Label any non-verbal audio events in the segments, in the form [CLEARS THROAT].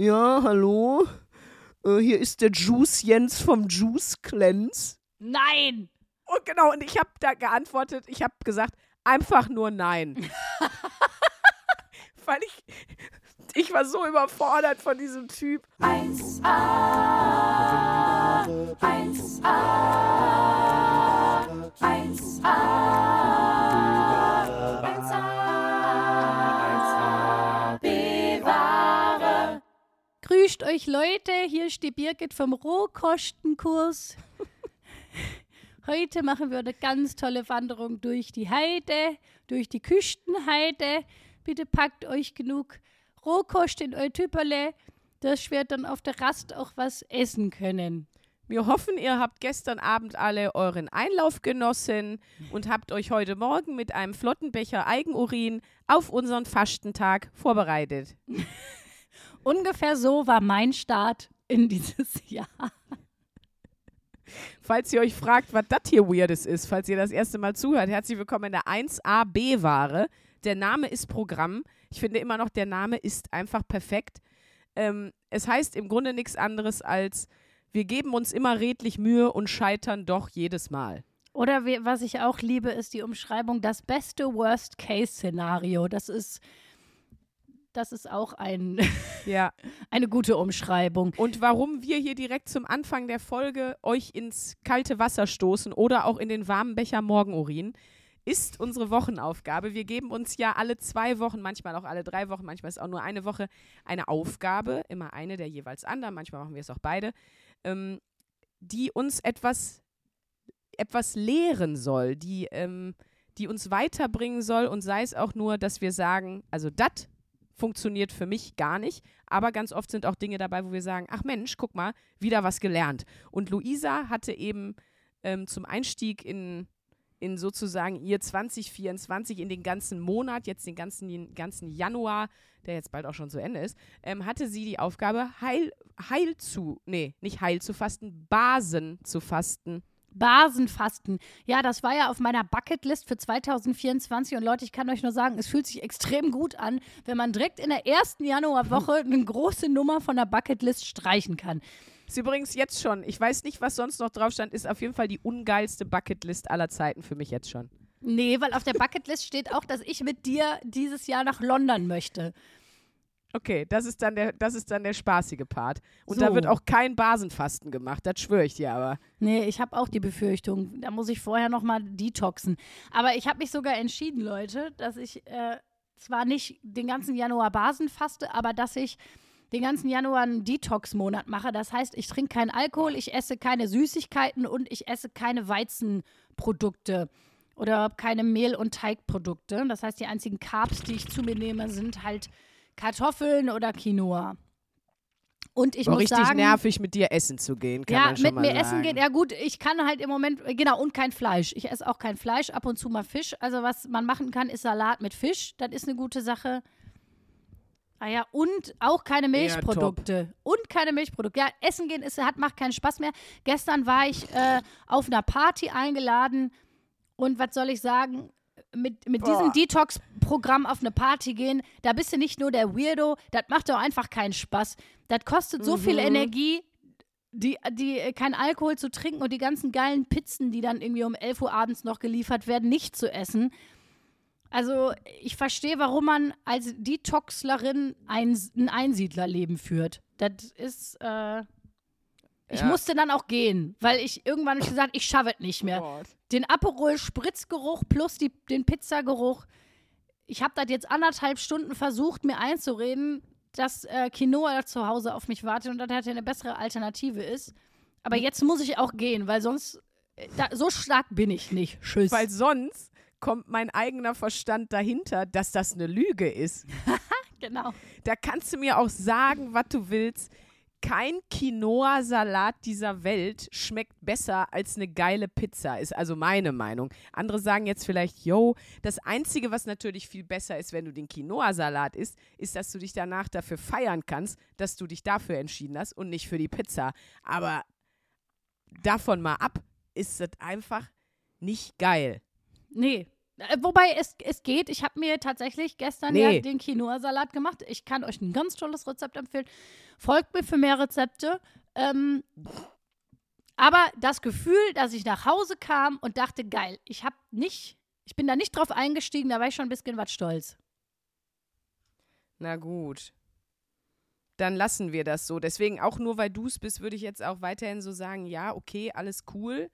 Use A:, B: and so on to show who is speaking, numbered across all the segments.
A: Ja, hallo. Äh, hier ist der Juice Jens vom Juice Cleanse.
B: Nein!
A: Und genau, und ich habe da geantwortet, ich habe gesagt, einfach nur nein. [LAUGHS] Weil ich, ich war so überfordert von diesem Typ.
C: 1a, 1a, 1a,
B: Grüßt euch Leute, hier ist die Birgit vom Rohkostenkurs. [LAUGHS] Heute machen wir eine ganz tolle Wanderung durch die Heide, durch die Küstenheide. Bitte packt euch genug Rohkost in euer Tüpperle, dass wir dann auf der Rast auch was essen können.
A: Wir hoffen, ihr habt gestern Abend alle euren Einlauf genossen und habt euch heute Morgen mit einem flotten Becher Eigenurin auf unseren Fastentag vorbereitet. [LAUGHS]
B: Ungefähr so war mein Start in dieses [LAUGHS] Jahr.
A: Falls ihr euch fragt, was das hier Weirdes ist, falls ihr das erste Mal zuhört, herzlich willkommen in der 1AB-Ware. Der Name ist Programm. Ich finde immer noch, der Name ist einfach perfekt. Ähm, es heißt im Grunde nichts anderes als, wir geben uns immer redlich Mühe und scheitern doch jedes Mal.
B: Oder was ich auch liebe, ist die Umschreibung das beste Worst-Case-Szenario. Das ist, das ist auch ein,
A: Ja. [LAUGHS]
B: eine gute Umschreibung.
A: Und warum wir hier direkt zum Anfang der Folge euch ins kalte Wasser stoßen oder auch in den warmen Becher Morgenurin, ist unsere Wochenaufgabe. Wir geben uns ja alle zwei Wochen, manchmal auch alle drei Wochen, manchmal ist auch nur eine Woche eine Aufgabe, immer eine der jeweils anderen, manchmal machen wir es auch beide, ähm, die uns etwas, etwas lehren soll, die, ähm, die uns weiterbringen soll und sei es auch nur, dass wir sagen, also das funktioniert für mich gar nicht, aber ganz oft sind auch Dinge dabei, wo wir sagen, ach Mensch, guck mal, wieder was gelernt. Und Luisa hatte eben ähm, zum Einstieg in, in sozusagen ihr 2024, in den ganzen Monat, jetzt den ganzen, ganzen Januar, der jetzt bald auch schon zu Ende ist, ähm, hatte sie die Aufgabe, heil, heil zu, nee, nicht heil zu fasten, Basen zu fasten.
B: Basenfasten. Ja, das war ja auf meiner Bucketlist für 2024. Und Leute, ich kann euch nur sagen, es fühlt sich extrem gut an, wenn man direkt in der ersten Januarwoche [LAUGHS] eine große Nummer von der Bucketlist streichen kann.
A: Ist übrigens jetzt schon, ich weiß nicht, was sonst noch drauf stand, ist auf jeden Fall die ungeilste Bucketlist aller Zeiten für mich jetzt schon.
B: Nee, weil auf der Bucketlist steht auch, dass ich mit dir dieses Jahr nach London möchte.
A: Okay, das ist dann der, das ist dann der spaßige Part. Und
B: So.
A: da wird auch kein Basenfasten gemacht, das schwöre ich dir aber.
B: Nee, ich habe auch die Befürchtung, da muss ich vorher noch mal detoxen. Aber ich habe mich sogar entschieden, Leute, dass ich äh, zwar nicht den ganzen Januar Basen faste, aber dass ich den ganzen Januar einen Detox-Monat mache. Das heißt, ich trinke keinen Alkohol, ich esse keine Süßigkeiten und ich esse keine Weizenprodukte oder keine Mehl- und Teigprodukte. Das heißt, die einzigen Carbs, die ich zu mir nehme, sind halt Kartoffeln oder Quinoa. Und ich
A: War
B: muss
A: richtig
B: sagen,
A: nervig, mit dir essen zu gehen, kann
B: ja,
A: man schon
B: mit
A: mal
B: mir
A: sagen.
B: essen gehen. Ja gut, ich kann halt im Moment, genau, und kein Fleisch. Ich esse auch kein Fleisch, ab und zu mal Fisch. Also was man machen kann, ist Salat mit Fisch. Das ist eine gute Sache. Ah ja, und auch keine Milchprodukte. Und keine Milchprodukte. Ja, essen gehen ist, hat, macht keinen Spaß mehr. Gestern war ich äh, auf einer Party eingeladen und was soll ich sagen? Mit, mit diesem. Detox-Programm auf eine Party gehen, da bist du nicht nur der Weirdo, das macht doch einfach keinen Spaß. Das kostet so viel
A: Mhm.
B: Energie, die, die äh, kein Alkohol zu trinken und die ganzen geilen Pizzen, die dann irgendwie um 11 Uhr abends noch geliefert werden, nicht zu essen. Also ich verstehe, warum man als Detoxlerin ein, ein Einsiedlerleben führt. Das ist, äh, ich
A: Ja.
B: musste dann auch gehen, weil ich irgendwann hab ich gesagt, ich schaffe es nicht mehr.
A: Gott.
B: Den Aperol-Spritzgeruch plus die, den Pizzageruch. Ich habe das jetzt anderthalb Stunden versucht, mir einzureden, dass äh, Quinoa zu Hause auf mich wartet und dass das eine bessere Alternative ist. Aber
A: Hm.
B: jetzt muss ich auch gehen, weil sonst, äh, da, so stark bin ich nicht. Tschüss.
A: Weil sonst kommt mein eigener Verstand dahinter, dass das eine Lüge ist. [LAUGHS]
B: genau.
A: Da kannst du mir auch sagen, was du willst. Kein Quinoa-Salat dieser Welt schmeckt besser als eine geile Pizza, ist also meine Meinung. Andere sagen jetzt vielleicht, yo, das Einzige, was natürlich viel besser ist, wenn du den Quinoa-Salat isst, ist, dass du dich danach dafür feiern kannst, dass du dich dafür entschieden hast und nicht für die Pizza. Aber davon mal ab, ist das einfach nicht geil.
B: Nee, Wobei es, es geht. Ich habe mir tatsächlich gestern
A: Nee.
B: ja den Quinoa-Salat gemacht. Ich kann euch ein ganz tolles Rezept empfehlen. Folgt mir für mehr Rezepte. Ähm, aber das Gefühl, dass ich nach Hause kam und dachte, geil, ich habe nicht, ich bin da nicht drauf eingestiegen, da war ich schon ein bisschen was stolz.
A: Na gut. Dann lassen wir das so. Deswegen, auch nur weil du es bist, würde ich jetzt auch weiterhin so sagen, ja, okay, alles cool.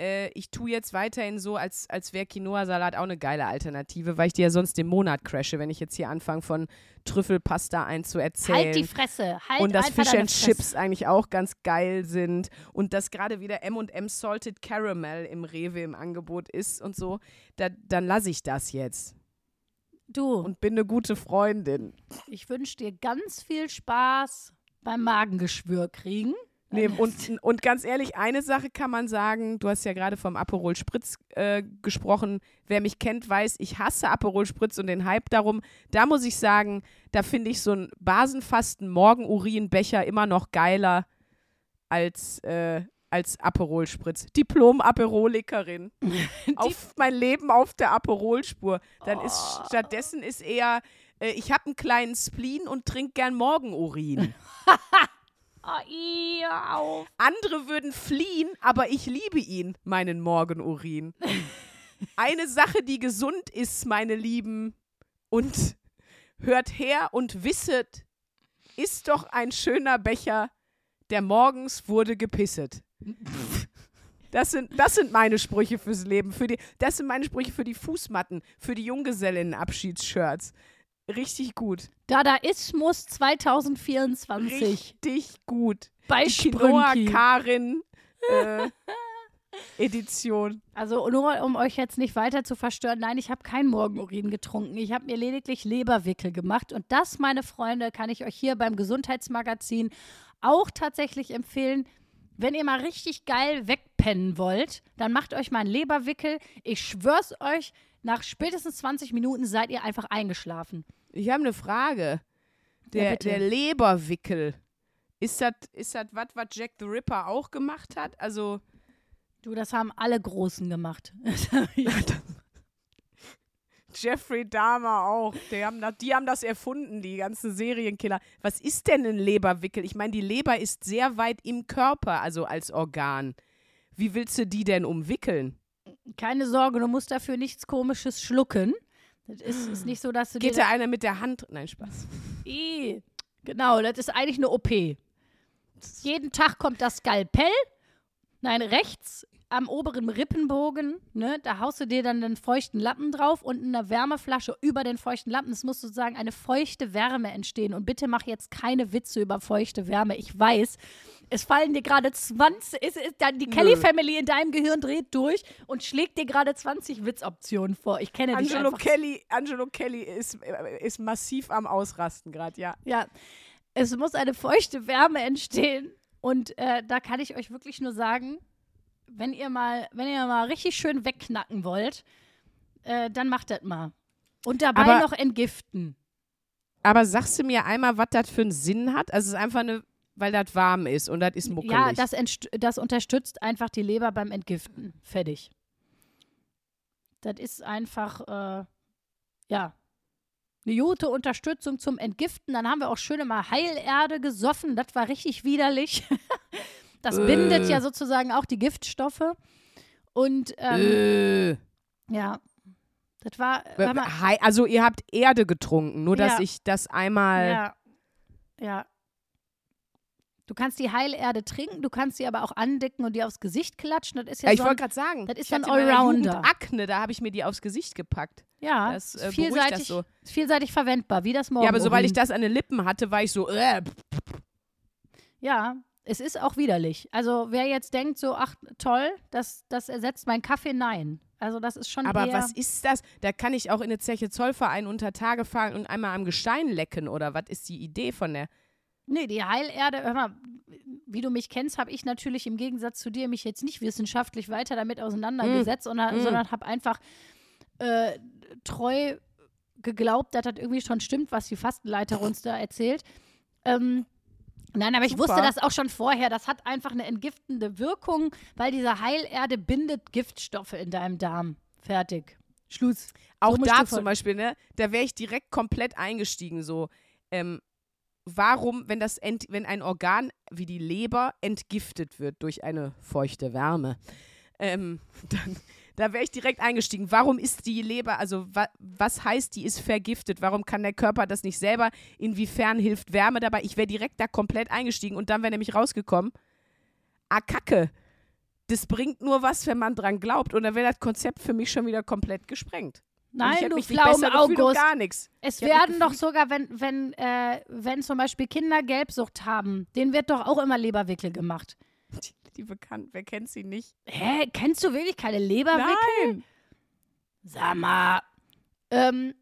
A: Äh, ich tue jetzt weiterhin so, als, als wäre Quinoa-Salat auch eine geile Alternative, weil ich dir ja sonst den Monat crashe, wenn ich jetzt hier anfange von Trüffelpasta einzuerzählen.
B: Halt die Fresse. Halt
A: und dass Fish and. Chips eigentlich auch ganz geil sind und dass gerade wieder M&M Salted Caramel im Rewe im Angebot ist und so, da, dann lasse ich das jetzt
B: Du,
A: und bin eine gute Freundin.
B: ich wünsche dir ganz viel Spaß beim Magengeschwür kriegen.
A: Nee, und, und ganz ehrlich, eine Sache kann man sagen, du hast ja gerade vom Aperol Spritz äh, gesprochen. Wer mich kennt, weiß, ich hasse Aperol Spritz und den Hype darum. Da muss ich sagen, da finde ich so einen basenfasten Morgenurinbecher immer noch geiler als, äh, als Aperol Spritz. Diplom-Aperolikerin. [LAUGHS] auf mein Leben auf der Aperolspur. Dann ist stattdessen ist eher, äh, ich habe einen kleinen Spleen und trinke gern Morgenurin. [LAUGHS]
B: Oh, ih, hör auf.
A: Andere würden fliehen, aber ich liebe ihn, meinen Morgenurin. [LAUGHS] Eine Sache, die gesund ist, meine Lieben, und hört her und wisset, ist doch ein schöner Becher, der morgens wurde gepisset. Das sind, das sind meine Sprüche fürs Leben. Für die, das sind meine Sprüche für die Fußmatten, für die Junggesellinnen-Abschiedsshirts. Richtig gut.
B: Dadaismus 2024
A: Richtig gut.
B: bei
A: Die Quinoa
B: Sprünki.
A: Karin äh, [LAUGHS] Edition.
B: Also nur um euch jetzt nicht weiter zu verstören, nein, ich habe kein Morgenurin getrunken. Ich habe mir lediglich Leberwickel gemacht. Und das, meine Freunde, kann ich euch hier beim Gesundheitsmagazin auch tatsächlich empfehlen. Wenn ihr mal richtig geil wegpennen wollt, dann macht euch mal einen Leberwickel. Ich schwör's euch, nach spätestens 20 Minuten seid ihr einfach eingeschlafen.
A: Ich habe eine Frage. Der,
B: bitte.
A: der Leberwickel. Ist das ist das was, was Jack the Ripper auch gemacht hat? Also,
B: Du, das haben alle Großen gemacht. [LAUGHS] [LAUGHS]
A: Jeffrey Dahmer auch. Die haben, das, die haben das erfunden, die ganzen Serienkiller. Was ist denn ein Leberwickel? Ich meine, die Leber ist sehr weit im Körper, also als Organ. Wie willst du die denn umwickeln?
B: Keine Sorge, du musst dafür nichts Komisches schlucken. Das ist, ist nicht so, dass du
A: Geht
B: dir
A: da einer mit der Hand. Nein, Spaß. [LAUGHS]
B: I. Genau, das ist eigentlich eine OP. Jeden Tag kommt das Skalpell. Nein, rechts am oberen Rippenbogen, ne, da haust du dir dann einen feuchten Lappen drauf und eine Wärmeflasche über den feuchten Lappen. Es muss sozusagen eine feuchte Wärme entstehen. Und bitte mach jetzt keine Witze über feuchte Wärme. Ich weiß, es fallen dir gerade 20, es ist dann die Kelly Family in deinem Gehirn dreht durch und schlägt dir gerade 20 Witzoptionen vor. Ich kenne dich
A: Angelo
B: einfach.
A: Kelly, Angelo Kelly ist, äh, ist massiv am Ausrasten gerade, ja.
B: Ja, es muss eine feuchte Wärme entstehen. Und äh, da kann ich euch wirklich nur sagen, wenn ihr mal, wenn ihr mal richtig schön wegknacken wollt, äh, dann macht das mal. Und dabei
A: Aber-
B: noch entgiften.
A: Aber sagst du mir einmal, was das für einen Sinn hat? Also es ist einfach eine, weil das warm ist und das ist muckelig.
B: Ja, das, das unterstützt einfach die Leber beim Entgiften. Fertig. Das ist einfach, äh, ja, eine gute Unterstützung zum Entgiften. Dann haben wir auch schön mal Heilerde gesoffen. Das war richtig widerlich. [LAUGHS] Das bindet ja sozusagen auch die Giftstoffe. Und ähm,
A: äh.
B: ja, das war, mal,
A: Hei- Also ihr habt Erde getrunken, nur dass
B: Ja.
A: ich das einmal.
B: ja, ja. Du kannst die Heilerde trinken, du kannst sie aber auch andicken und die aufs Gesicht klatschen. Das ist ja
A: Ja, ich
B: so
A: wollte gerade sagen,
B: das ist
A: ich meiner
B: Allrounder.
A: Akne, da habe ich mir die aufs Gesicht gepackt.
B: Ja,
A: Das,
B: ist
A: äh,
B: vielseitig,
A: das so.
B: ist vielseitig verwendbar, wie das Morgen.
A: Ja, aber sobald ich das an den Lippen hatte, war ich so, äh,
B: Ja, es ist auch widerlich. Also wer jetzt denkt so, ach toll, das, das ersetzt meinen Kaffee, nein. Also das ist schon
A: aber was ist das? Da kann ich auch in eine Zeche Zollverein unter Tage fahren und einmal am Gestein lecken oder was ist die Idee von der?
B: Nee, die Heilerde, hör mal, wie du mich kennst, habe ich natürlich im Gegensatz zu dir mich jetzt nicht wissenschaftlich weiter damit auseinandergesetzt, sondern,
A: Mm.
B: sondern habe einfach äh, treu geglaubt, dass das irgendwie schon stimmt, was die Fastenleiter uns da erzählt. Ähm, nein, aber ich
A: Super.
B: wusste das auch schon vorher. Das hat einfach eine entgiftende Wirkung, weil diese Heilerde bindet Giftstoffe in deinem Darm. Fertig. Schluss.
A: Auch
B: musst
A: da zum Beispiel, ne, da wäre ich direkt komplett eingestiegen. So, ähm, warum, wenn das ent, wenn ein Organ wie die Leber entgiftet wird durch eine feuchte Wärme, ähm, [LAUGHS] dann, da wäre ich direkt eingestiegen. Warum ist die Leber, also wa, was heißt, die ist vergiftet? Warum kann der Körper das nicht selber? Inwiefern hilft Wärme dabei? Ich wäre direkt da komplett eingestiegen und dann wäre nämlich rausgekommen, ah, Kacke. Das bringt nur was, wenn man dran glaubt. Und dann wäre das Konzept für mich schon wieder komplett gesprengt.
B: Nein, du
A: und
B: August.
A: gar nichts.
B: Es
A: Ich
B: werden doch sogar, wenn, wenn, äh, wenn zum Beispiel Kinder Gelbsucht haben, denen wird doch auch immer Leberwickel gemacht.
A: Die bekannt, wer kennt sie nicht?
B: Hä, kennst du wirklich keine Leberwickel?
A: Nein.
B: Sag mal. Ähm,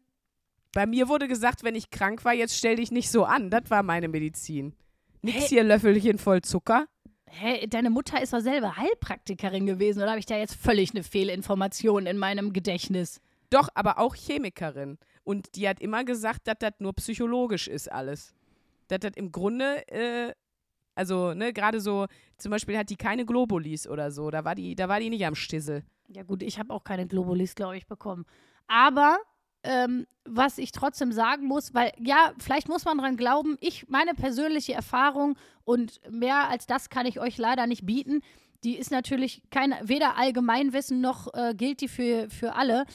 A: Bei mir wurde gesagt, wenn ich krank war, jetzt stell dich nicht so an. Das war meine Medizin. Nix
B: Hey.
A: hier Löffelchen voll Zucker.
B: hä, deine Mutter ist doch selber Heilpraktikerin gewesen, oder habe ich da jetzt völlig eine Fehlinformation in meinem Gedächtnis?
A: Doch, aber auch Chemikerin. Und die hat immer gesagt, dass das nur psychologisch ist alles. Dass das im Grunde, äh, also, ne, gerade so, zum Beispiel hat die keine Globulis oder so. Da war die, da war die nicht am Stissel.
B: Ja gut, ich habe auch keine Globulis, glaube ich, bekommen. Aber ähm, was ich trotzdem sagen muss, weil ja, vielleicht muss man dran glauben, ich, meine persönliche Erfahrung und mehr als das kann ich euch leider nicht bieten, die ist natürlich kein, weder Allgemeinwissen noch äh, gilt die für, für alle.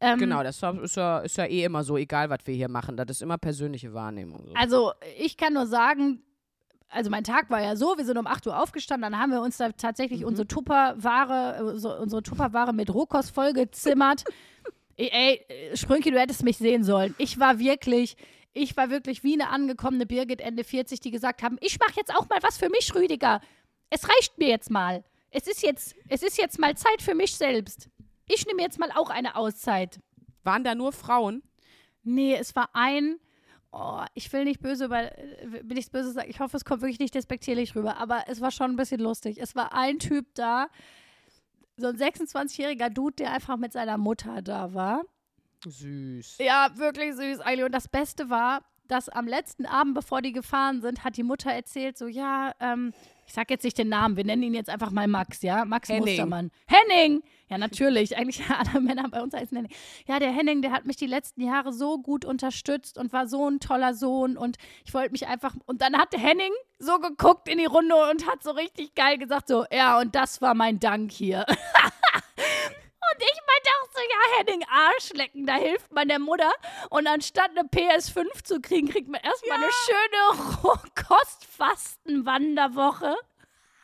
B: Ähm,
A: Genau, das ist ja, ist ja eh immer so, egal was wir hier machen. Das ist immer persönliche Wahrnehmung. So.
B: Also ich kann nur sagen, also mein Tag war ja so, wir sind um 8 Uhr aufgestanden, dann haben wir uns da tatsächlich unsere Tupperware, äh, so, unsere Tupperware mit Rohkost vollgezimmert. [LAUGHS] ey, ey, Sprünki, du hättest mich sehen sollen. Ich war wirklich, ich war wirklich wie eine angekommene Birgit Ende 40, die gesagt haben, ich mache jetzt auch mal was für mich, Rüdiger. Es reicht mir jetzt mal. Es ist jetzt, es ist jetzt mal Zeit für mich selbst. Ich nehme jetzt mal auch eine Auszeit.
A: Waren da nur Frauen?
B: Nee, es war ein. Oh, ich will nicht böse über, äh, will nichts böse sagen. Ich hoffe, es kommt wirklich nicht despektierlich rüber, aber es war schon ein bisschen lustig. Es war ein Typ da, so ein 26-jähriger Dude, der einfach mit seiner Mutter da war.
A: Süß.
B: Ja, wirklich süß, eigentlich. Und das Beste war, dass am letzten Abend, bevor die gefahren sind, hat die Mutter erzählt, so, ja, ähm, ich sag jetzt nicht den Namen, wir nennen ihn jetzt einfach mal Max, ja? Max
A: Henning.
B: Mustermann. Henning! Ja, natürlich. Eigentlich [LAUGHS] alle Männer bei uns heißen Henning. Ja, der Henning, der hat mich die letzten Jahre so gut unterstützt und war so ein toller Sohn und ich wollte mich einfach. Und dann hat Henning so geguckt in die Runde und hat so richtig geil gesagt, so, ja, und das war mein Dank hier. [LAUGHS] Und ich so, ja, Henning, Arschlecken, da hilft man der Mutter. Und anstatt eine PS5 zu kriegen, kriegt man erstmal eine schöne [LAUGHS] Rohkostfastenwanderwoche.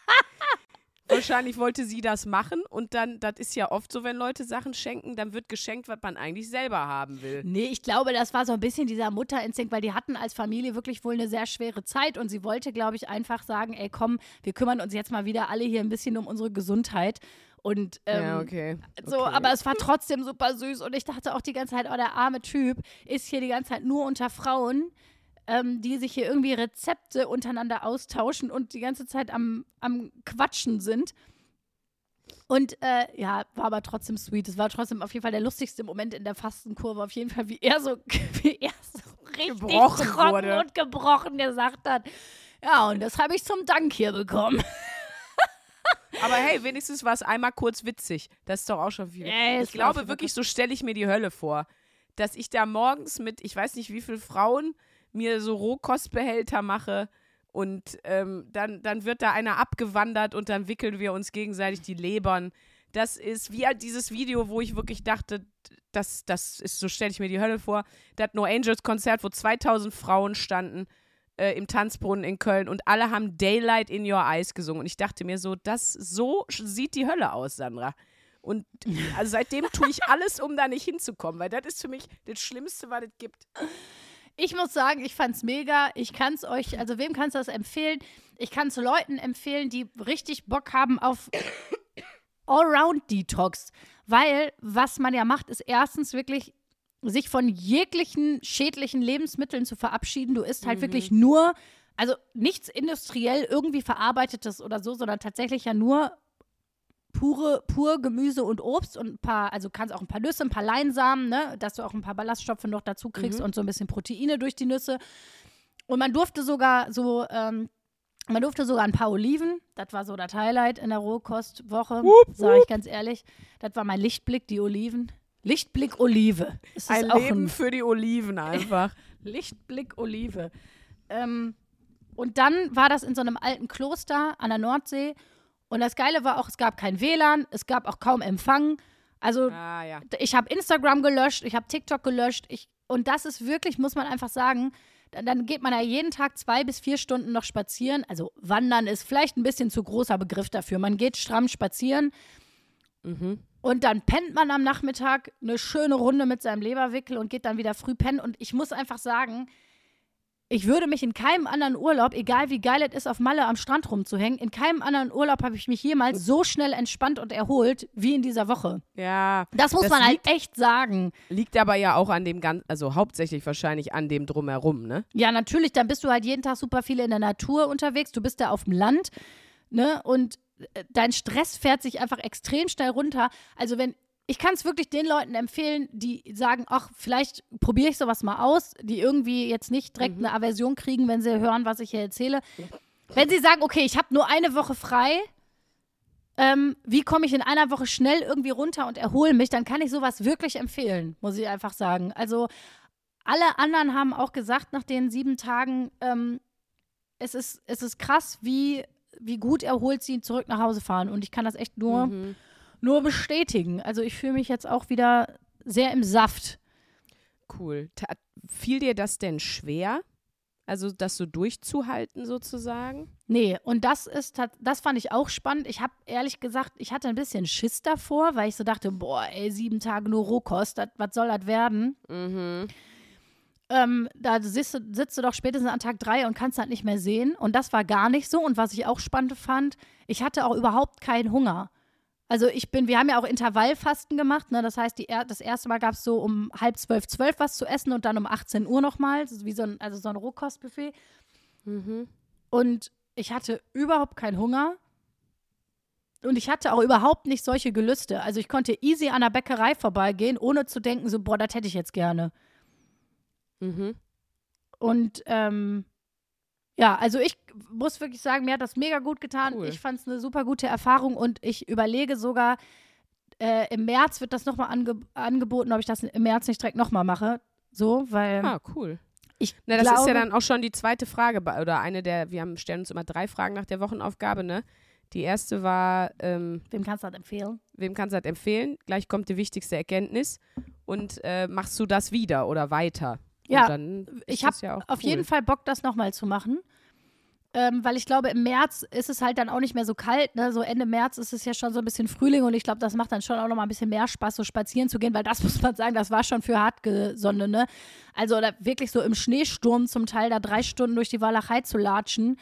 B: [LAUGHS]
A: Wahrscheinlich wollte sie das machen und dann, das ist ja oft so, wenn Leute Sachen schenken, dann wird geschenkt, was man eigentlich selber haben will.
B: Nee, ich glaube, das war so ein bisschen dieser Mutterinstinkt, weil die hatten als Familie wirklich wohl eine sehr schwere Zeit und sie wollte, glaube ich, einfach sagen, ey, komm, wir kümmern uns jetzt mal wieder alle hier ein bisschen um unsere Gesundheit. Und ähm,
A: ja, okay.
B: So,
A: okay.
B: aber es war trotzdem super süß und ich dachte auch die ganze Zeit, oh, der arme Typ ist hier die ganze Zeit nur unter Frauen, ähm, die sich hier irgendwie Rezepte untereinander austauschen und die ganze Zeit am, am Quatschen sind. Und äh, ja, war aber trotzdem sweet. Es war trotzdem auf jeden Fall der lustigste Moment in der Fastenkurve. Auf jeden Fall, wie er so, [LAUGHS] wie er so richtig
A: Gebrochen
B: trocken
A: wurde.
B: und gebrochen gesagt hat. Ja, und das habe ich zum Dank hier bekommen. [LAUGHS]
A: Aber hey, wenigstens war es einmal kurz witzig. Das ist doch auch schon viel.
B: Ja,
A: ich glaube wirklich, so stelle ich mir die Hölle vor. Dass ich da morgens mit, ich weiß nicht wie viele Frauen, mir so Rohkostbehälter mache und ähm, dann, dann wird da einer abgewandert und dann wickeln wir uns gegenseitig die Lebern. Das ist wie halt dieses Video, wo ich wirklich dachte, das, das ist, so stelle ich mir die Hölle vor. Das No Angels Konzert, wo 2000 Frauen standen äh, im Tanzbrunnen in Köln und alle haben Daylight in Your Eyes gesungen. Und ich dachte mir so, das so sieht die Hölle aus, Sandra. Und also seitdem tue ich [LAUGHS] alles, um da nicht hinzukommen, weil das ist für mich das Schlimmste, was es gibt.
B: Ich muss sagen, ich fand's mega. Ich kann's euch, also wem kannst du das empfehlen? Ich kann's Leuten empfehlen, die richtig Bock haben auf [COUGHS] Allround-Detox. Weil, was man ja macht, ist erstens wirklich sich von jeglichen schädlichen Lebensmitteln zu verabschieden. Du isst halt wirklich nur, also nichts industriell irgendwie verarbeitetes oder so, sondern tatsächlich ja nur pure, pur Gemüse und Obst und ein paar, also kannst auch ein paar Nüsse, ein paar Leinsamen, ne, dass du auch ein paar Ballaststoffe noch dazu kriegst und so ein bisschen Proteine durch die Nüsse. Und man durfte sogar so, ähm, man durfte sogar ein paar Oliven, das war so das Highlight in der Rohkostwoche, sage ich ganz ehrlich. Das war mein Lichtblick, die Oliven. Lichtblick Olive.
A: Ein Leben
B: ein
A: für die Oliven [LAUGHS] einfach.
B: Lichtblick Olive. Ähm, und dann war das in so einem alten Kloster an der Nordsee. Und das Geile war auch, es gab kein WLAN, es gab auch kaum Empfang. Also
A: ah, ja.
B: ich habe Instagram gelöscht, ich habe TikTok gelöscht. Ich, und das ist wirklich, muss man einfach sagen, dann, dann geht man ja jeden Tag zwei bis vier Stunden noch spazieren. Also wandern ist vielleicht ein bisschen zu großer Begriff dafür. Man geht stramm spazieren
A: Mhm.
B: und dann pennt man am Nachmittag eine schöne Runde mit seinem Leberwickel und geht dann wieder früh pennen. Und ich muss einfach sagen, ich würde mich in keinem anderen Urlaub, egal wie geil es ist, auf Malle am Strand rumzuhängen, in keinem anderen Urlaub habe ich mich jemals so schnell entspannt und erholt wie in dieser Woche.
A: Ja.
B: Das muss
A: Das
B: man halt
A: liegt-
B: echt sagen.
A: Liegt aber ja auch an dem ganz, also hauptsächlich wahrscheinlich an dem Drumherum, ne?
B: Ja, natürlich, dann bist du halt jeden Tag super viel in der Natur unterwegs. Du bist da auf dem Land, ne? Und dein Stress fährt sich einfach extrem schnell runter. Also wenn ich kann es wirklich den Leuten empfehlen, die sagen, ach, vielleicht probiere ich sowas mal aus, die irgendwie jetzt nicht direkt eine Aversion kriegen, wenn sie hören, was ich hier erzähle. Wenn sie sagen, okay, ich habe nur eine Woche frei, ähm, wie komme ich in einer Woche schnell irgendwie runter und erhole mich, dann kann ich sowas wirklich empfehlen, muss ich einfach sagen. Also alle anderen haben auch gesagt, nach den sieben Tagen, ähm, es, ist, es ist krass, wie, wie gut erholt sie zurück nach Hause fahren. Und ich kann das echt nur,
A: Mhm.
B: nur bestätigen. Also ich fühle mich jetzt auch wieder sehr im Saft.
A: Cool. Ta fiel dir das denn schwer? Also das so durchzuhalten sozusagen?
B: Nee, und das ist das fand ich auch spannend. Ich habe ehrlich gesagt, ich hatte ein bisschen Schiss davor, weil ich so dachte, boah, ey, sieben Tage nur Rohkost, dat- was soll das werden?
A: Mhm.
B: Ähm, da sitzt, du- sitzt du doch spätestens an Tag drei und kannst halt nicht mehr sehen. Und das war gar nicht so. Und was ich auch spannend fand, ich hatte auch überhaupt keinen Hunger. Also ich bin, wir haben ja auch Intervallfasten gemacht, ne? Das heißt, die, das erste Mal gab es so um halb zwölf, zwölf was zu essen und dann um 18 Uhr nochmal. Wie so ein, also so ein Rohkostbuffet.
A: Mhm.
B: Und ich hatte überhaupt keinen Hunger. Und ich hatte auch überhaupt nicht solche Gelüste. Also ich konnte easy an der Bäckerei vorbeigehen, ohne zu denken, so, boah, das hätte ich jetzt gerne.
A: Mhm.
B: Und ähm, ja, also ich muss wirklich sagen, mir hat das mega gut getan.
A: Cool.
B: Ich fand es eine super gute Erfahrung und ich überlege sogar, äh, im März wird das nochmal ange angeboten, ob ich das im März nicht direkt nochmal mache. So, weil
A: Ah, cool.
B: ich
A: Na, das
B: glaube,
A: ist ja dann auch schon die zweite Frage oder eine der, wir haben, stellen uns immer drei Fragen nach der Wochenaufgabe, ne? Die erste war, ähm,
B: wem kannst du das empfehlen?
A: wem kannst du das empfehlen? Gleich kommt die wichtigste Erkenntnis. Und äh, machst du das wieder oder weiter?
B: Ja, ich habe
A: ja auch
B: auf
A: cool.
B: jeden Fall Bock, das nochmal zu machen. Ähm, weil ich glaube, im März ist es halt dann auch nicht mehr so kalt. Ne? So Ende März ist es ja schon so ein bisschen Frühling und ich glaube, das macht dann schon auch nochmal ein bisschen mehr Spaß, so spazieren zu gehen, weil das [LAUGHS] muss man sagen, das war schon für Hartgesonne. Ne? Also da wirklich so im Schneesturm zum Teil da drei Stunden durch die Walachei zu latschen.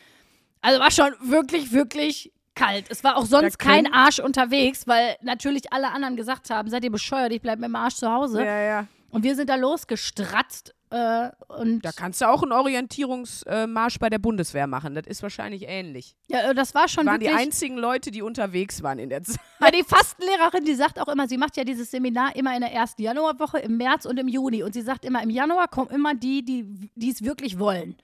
B: Also war schon wirklich, wirklich kalt. Es war auch sonst kein Arsch unterwegs, weil natürlich alle anderen gesagt haben, seid ihr bescheuert, ich bleibe mit dem Arsch zu Hause.
A: Ja, ja.
B: Und wir sind da losgestratzt. Äh, und
A: Da kannst du auch einen Orientierungsmarsch bei der Bundeswehr machen. Das ist wahrscheinlich ähnlich.
B: Ja, äh, das war schon
A: Die waren die einzigen Leute, die unterwegs waren in der Zeit.
B: Ja, die Fastenlehrerin, die sagt auch immer, sie macht ja dieses Seminar immer in der ersten Januarwoche, im März und im Juni. Und sie sagt immer, im Januar kommen immer die, die die es wirklich wollen.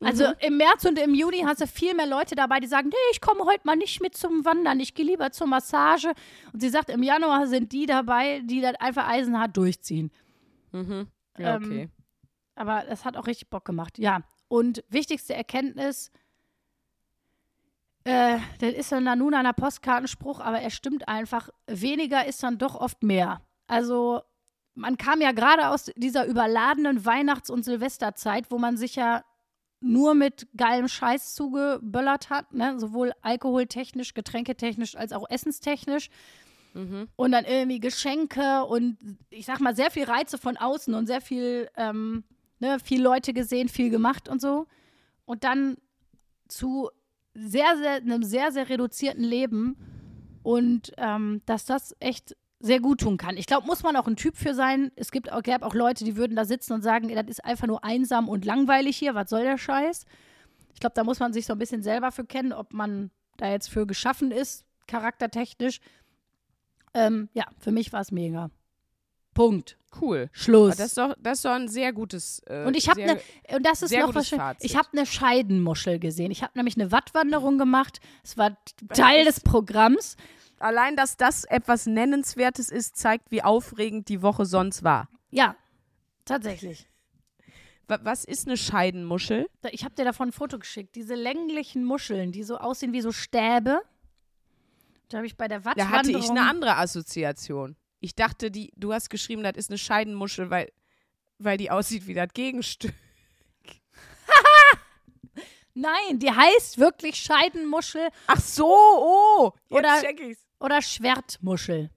B: Also
A: Mhm.
B: im März und im Juni hast du viel mehr Leute dabei, die sagen, nee, ich komme heute mal nicht mit zum Wandern, ich gehe lieber zur Massage. Und sie sagt, im Januar sind die dabei, die das einfach eisenhart durchziehen.
A: Mhm. Ja,
B: Ähm,
A: okay.
B: Aber es hat auch richtig Bock gemacht. Ja. Und wichtigste Erkenntnis, äh, das ist dann da nun ein Postkartenspruch, aber er stimmt einfach. Weniger ist dann doch oft mehr. Also, man kam ja gerade aus dieser überladenen Weihnachts- und Silvesterzeit, wo man sich ja nur mit geilem Scheiß zugeböllert hat, ne? sowohl alkoholtechnisch, getränketechnisch als auch essenstechnisch
A: Mhm.
B: und dann irgendwie Geschenke und ich sag mal sehr viel Reize von außen und sehr viel, ähm, ne, viel Leute gesehen, viel gemacht und so. Und dann zu sehr, sehr, einem sehr, sehr reduzierten Leben und ähm, dass das echt sehr gut tun kann. Ich glaube, muss man auch ein Typ für sein. Es gibt auch, gäbe auch Leute, die würden da sitzen und sagen, das ist einfach nur einsam und langweilig hier, was soll der Scheiß? Ich glaube, da muss man sich so ein bisschen selber für kennen, ob man da jetzt für geschaffen ist, charaktertechnisch. Ähm, ja, für mich war es mega. Punkt.
A: Cool.
B: Schluss.
A: Aber Das ist doch, das ist doch ein sehr gutes. Äh,
B: Und ich habe eine, und das ist noch was. Ich habe eine Scheidenmuschel gesehen. Ich habe nämlich eine Wattwanderung gemacht. Es war Teil des Programms.
A: Allein, dass das etwas Nennenswertes ist, zeigt, wie aufregend die Woche sonst war.
B: Ja, tatsächlich.
A: Wa- Was ist eine Scheidenmuschel?
B: Ich habe dir davon ein Foto geschickt. Diese länglichen Muscheln, die so aussehen wie so Stäbe. Da habe ich bei der
A: Da
B: Wattwanderung...
A: hatte ich eine andere Assoziation. Ich dachte, die, du hast geschrieben, das ist eine Scheidenmuschel, weil, weil die aussieht wie das Gegenstück. [LAUGHS]
B: Nein, die heißt wirklich Scheidenmuschel
A: Ach so, oh, jetzt
B: Oder-
A: check ich's.
B: oder Schwertmuschel.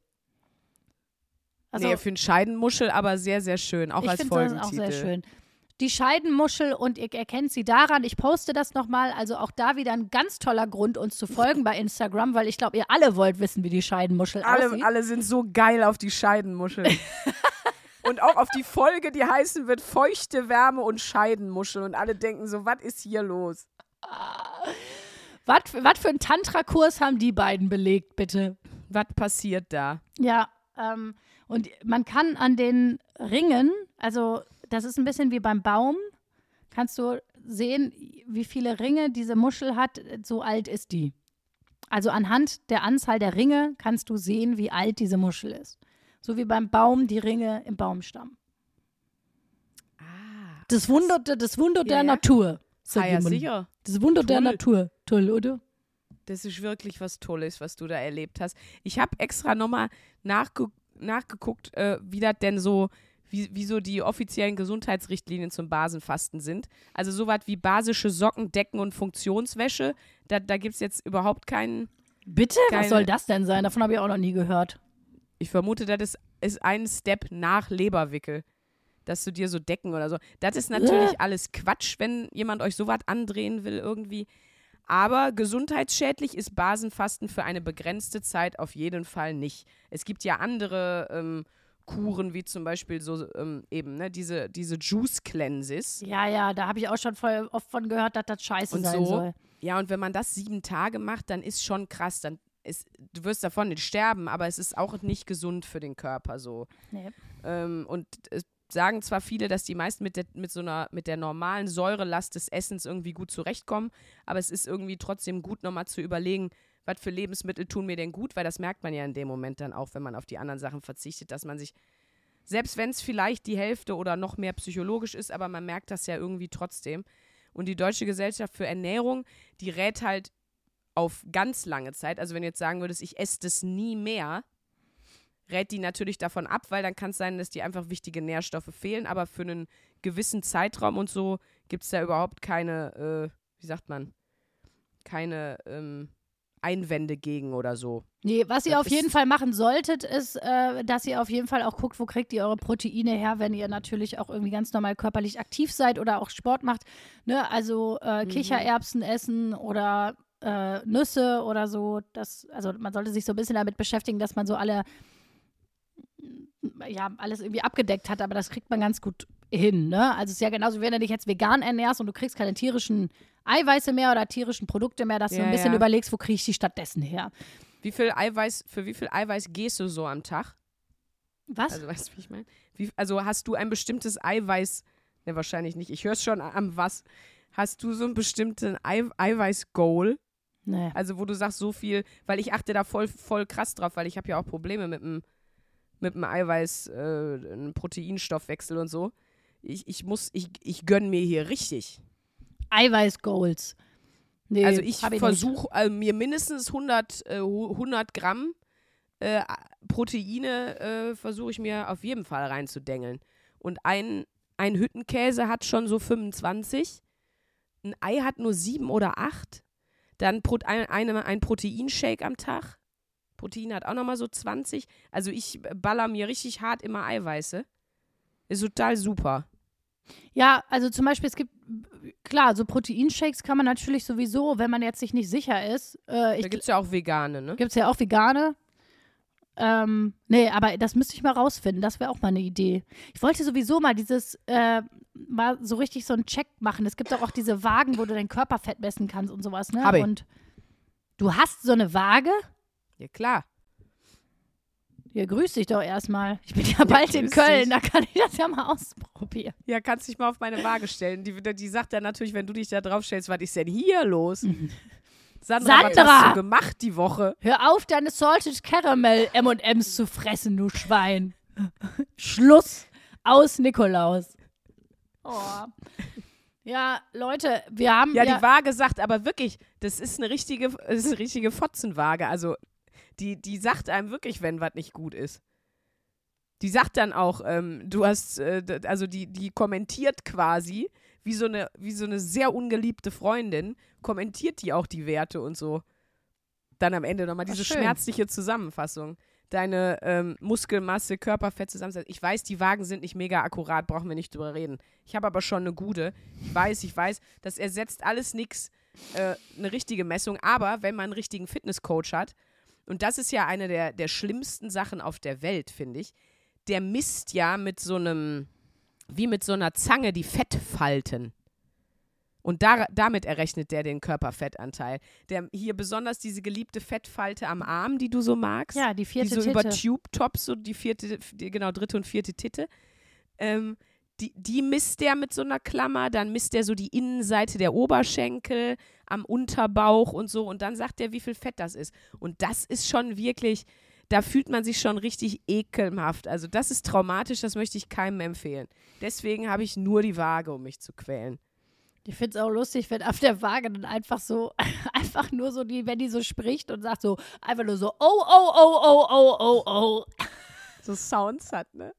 B: Also,
A: nee, für eine Scheidenmuschel aber sehr, sehr schön, auch
B: ich
A: als
B: finde das
A: Folgentitel.
B: auch sehr schön. Die Scheidenmuschel und ihr erkennt sie daran. Ich poste das nochmal. Also auch da wieder ein ganz toller Grund, uns zu folgen bei Instagram, weil ich glaube, ihr alle wollt wissen, wie die Scheidenmuschel
A: Alle,
B: aussieht.
A: alle sind so geil auf die Scheidenmuschel. [LAUGHS] und auch auf die Folge, die heißen wird Feuchte Wärme und Scheidenmuschel. Und alle denken so, was ist hier los?
B: Was für einen Tantra-Kurs haben die beiden belegt, bitte?
A: Was passiert da?
B: Ja, ähm, und man kann an den Ringen, also das ist ein bisschen wie beim Baum, kannst du sehen, wie viele Ringe diese Muschel hat, so alt ist die. Also anhand der Anzahl der Ringe kannst du sehen, wie alt diese Muschel ist. So wie beim Baum die Ringe im Baumstamm.
A: Ah,
B: Das Wunder, das Wunder der
A: ja.
B: Natur.
A: ah ja, sicher.
B: Das Wunder der
A: Toll.
B: Natur. Toll, oder?
A: Das ist wirklich was Tolles, was du da erlebt hast. Ich habe extra nochmal nachge nachgeguckt, äh, wie das denn so, wie, wie so die offiziellen Gesundheitsrichtlinien zum Basenfasten sind. Also sowas wie basische Socken, Decken und Funktionswäsche. Da, da gibt es jetzt überhaupt keinen.
B: Bitte? Was
A: Keine-
B: soll das denn sein? Davon habe ich auch noch nie gehört.
A: Ich vermute, das ist, ein Step nach Leberwickel. Dass du dir so Decken oder so. Das ist natürlich alles Quatsch, wenn jemand euch sowas andrehen will irgendwie. Aber gesundheitsschädlich ist Basenfasten für eine begrenzte Zeit auf jeden Fall nicht. Es gibt ja andere ähm, Kuren, wie zum Beispiel so ähm, eben, ne, diese, diese Juice Cleanses.
B: Ja, ja, da habe ich auch schon voll oft von gehört, dass das scheiße
A: Und
B: sein
A: so.
B: soll.
A: Ja, und wenn man das sieben Tage macht, dann ist schon krass. Dann ist, du wirst davon nicht sterben, aber es ist auch nicht gesund für den Körper so.
B: Nee.
A: Ähm, und es sagen zwar viele, dass die meisten mit der, mit so einer, mit der normalen Säurelast des Essens irgendwie gut zurechtkommen, aber es ist irgendwie trotzdem gut, nochmal zu überlegen, was für Lebensmittel tun mir denn gut, weil das merkt man ja in dem Moment dann auch, wenn man auf die anderen Sachen verzichtet, dass man sich, selbst wenn es vielleicht die Hälfte oder noch mehr psychologisch ist, aber man merkt das ja irgendwie trotzdem. Und die Deutsche Gesellschaft für Ernährung, die rät halt auf ganz lange Zeit, also wenn du jetzt sagen würdest, ich esse das nie mehr, rät die natürlich davon ab, weil dann kann es sein, dass dir einfach wichtige Nährstoffe fehlen, aber für einen gewissen Zeitraum und so gibt es da überhaupt keine, äh, wie sagt man, keine ähm, Einwände gegen oder so.
B: Nee, was ihr
A: Das
B: auf jeden Fall machen solltet, ist, äh, dass ihr auf jeden Fall auch guckt, wo kriegt ihr eure Proteine her, wenn ihr natürlich auch irgendwie ganz normal körperlich aktiv seid oder auch Sport macht. Ne? Also äh,
A: Mhm.
B: Kichererbsen essen oder äh, Nüsse oder so. Das, also man sollte sich so ein bisschen damit beschäftigen, dass man so alle ja, alles irgendwie abgedeckt hat, aber das kriegt man ganz gut hin, ne? Also es ist ja genauso, wenn du dich jetzt vegan ernährst und du kriegst keine tierischen Eiweiße mehr oder tierischen Produkte mehr, dass du
A: Ja,
B: ein bisschen
A: ja.
B: überlegst, wo kriege ich die stattdessen her.
A: Wie viel Eiweiß, für wie viel Eiweiß gehst du so am Tag?
B: Was?
A: Also weißt du, wie ich meine? Also hast du ein bestimmtes Eiweiß, ne, wahrscheinlich nicht, ich höre es schon am was. Hast du so einen bestimmten Ei, Eiweiß-Goal?
B: nee.
A: Also wo du sagst, so viel, weil ich achte da voll, voll krass drauf, weil ich habe ja auch Probleme mit dem mit dem Eiweiß, äh, Proteinstoffwechsel und so. Ich, ich muss, ich, ich gönn mir hier richtig.
B: Eiweiß-Goals. Nee,
A: also ich versuche äh, mir mindestens 100, äh, 100 Gramm äh, Proteine äh, versuche ich mir auf jeden Fall reinzudengeln. Und ein, ein Hüttenkäse hat schon so 25. Ein Ei hat nur sieben oder acht. Dann Pro ein, eine, ein Proteinshake am Tag. Protein hat auch nochmal so 20. Also ich baller mir richtig hart immer Eiweiße. Ist total super.
B: Ja, also zum Beispiel, es gibt, klar, so Proteinshakes kann man natürlich sowieso, wenn man jetzt sich nicht sicher ist. Äh,
A: Da gibt es ja auch vegane, ne?
B: gibt es ja auch vegane. Ähm, nee, aber das müsste ich mal rausfinden. Das wäre auch mal eine Idee. Ich wollte sowieso mal dieses, äh, mal so richtig so einen Check machen. Es gibt doch auch diese Wagen, wo du dein Körperfett messen kannst und sowas, ne?
A: Hab ich.
B: Und du hast so eine Waage?
A: Ja, klar.
B: Ja, grüß dich doch erstmal. Ich bin ja bald in
A: grüß
B: Köln,
A: dich.
B: da kann ich das ja mal ausprobieren.
A: Ja, kannst dich mal auf meine Waage stellen. Die, die sagt dann natürlich, wenn du dich da drauf stellst, was ist denn hier los? Sandra, was
B: Sandra!
A: hast du gemacht die Woche?
B: Hör auf, deine Salted Caramel M&M's zu fressen, du Schwein. Schluss aus Nikolaus. Oh. Ja, Leute, wir haben
A: Ja,
B: ja,
A: die Waage sagt aber wirklich, das ist eine richtige, das ist eine richtige Fotzenwaage. Also die, die sagt einem wirklich, wenn was nicht gut ist. Die sagt dann auch, ähm, du hast, äh, also die, die kommentiert quasi, wie so, eine, wie so eine sehr ungeliebte Freundin, kommentiert die auch die Werte und so. Dann am Ende nochmal diese
B: schön.
A: schmerzliche Zusammenfassung. Deine ähm, Muskelmasse, Körperfett zusammensetzen. Ich weiß, die Wagen sind nicht mega akkurat, brauchen wir nicht drüber reden. Ich habe aber schon eine gute. Ich weiß, ich weiß, das ersetzt alles nichts, äh, eine richtige Messung. Aber wenn man einen richtigen Fitnesscoach hat, und das ist ja eine der, der schlimmsten Sachen auf der Welt, finde ich, der misst ja mit so einem, wie mit so einer Zange die Fettfalten. Und da, damit errechnet der den Körperfettanteil. Der hier besonders diese geliebte Fettfalte am Arm, die du so magst
B: ja, die
A: die
B: vierte
A: so über
B: Titte.
A: Tube-Tops, so die vierte, die, genau, dritte und vierte Titte. Ähm, die, die misst der mit so einer Klammer, dann misst der so die Innenseite der Oberschenkel, am Unterbauch und so und dann sagt der, wie viel Fett das ist. Und das ist schon wirklich, da fühlt man sich schon richtig ekelhaft. Also das ist traumatisch, das möchte ich keinem empfehlen. Deswegen habe ich nur die Waage, um mich zu quälen.
B: Ich finde es auch lustig, wenn auf der Waage dann einfach so, [LAUGHS] einfach nur so, die, wenn die so spricht und sagt so, einfach nur so, oh, oh, oh, oh, oh, oh, oh.
A: so Sounds hat, ne?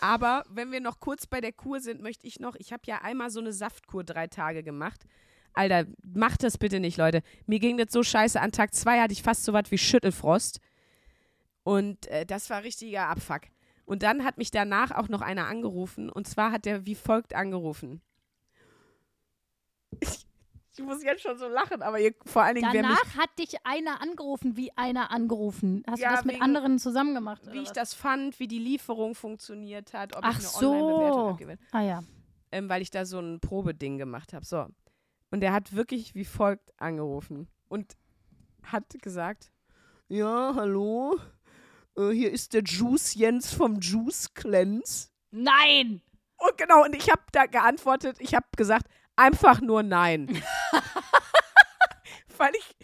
A: Aber wenn wir noch kurz bei der Kur sind, möchte ich noch, ich habe ja einmal so eine Saftkur drei Tage gemacht. Alter, macht das bitte nicht, Leute. Mir ging das so scheiße. An Tag zwei hatte ich fast so was wie Schüttelfrost. Und äh, das war richtiger Abfuck. Und dann hat mich danach auch noch einer angerufen. Und zwar hat der wie folgt angerufen. Ich, ich muss jetzt schon so lachen, aber ihr, vor allen Dingen,
B: Danach hat dich einer angerufen, wie einer angerufen. Hast
A: Ja,
B: du das mit
A: wegen-
B: anderen zusammen gemacht?
A: wie ich
B: was?
A: das fand, wie die Lieferung funktioniert hat, ob
B: Ach
A: ich eine Online-Bewertung
B: so.
A: abgebe.
B: Ah ja.
A: ähm, weil ich da so ein Probeding gemacht habe. So. Und er hat wirklich wie folgt angerufen und hat gesagt: Ja, hallo, äh, hier ist der Juice Jens vom Juice Cleanse.
B: Nein!
A: Und genau, und ich habe da geantwortet, ich habe gesagt, einfach nur nein. [LAUGHS] weil ich,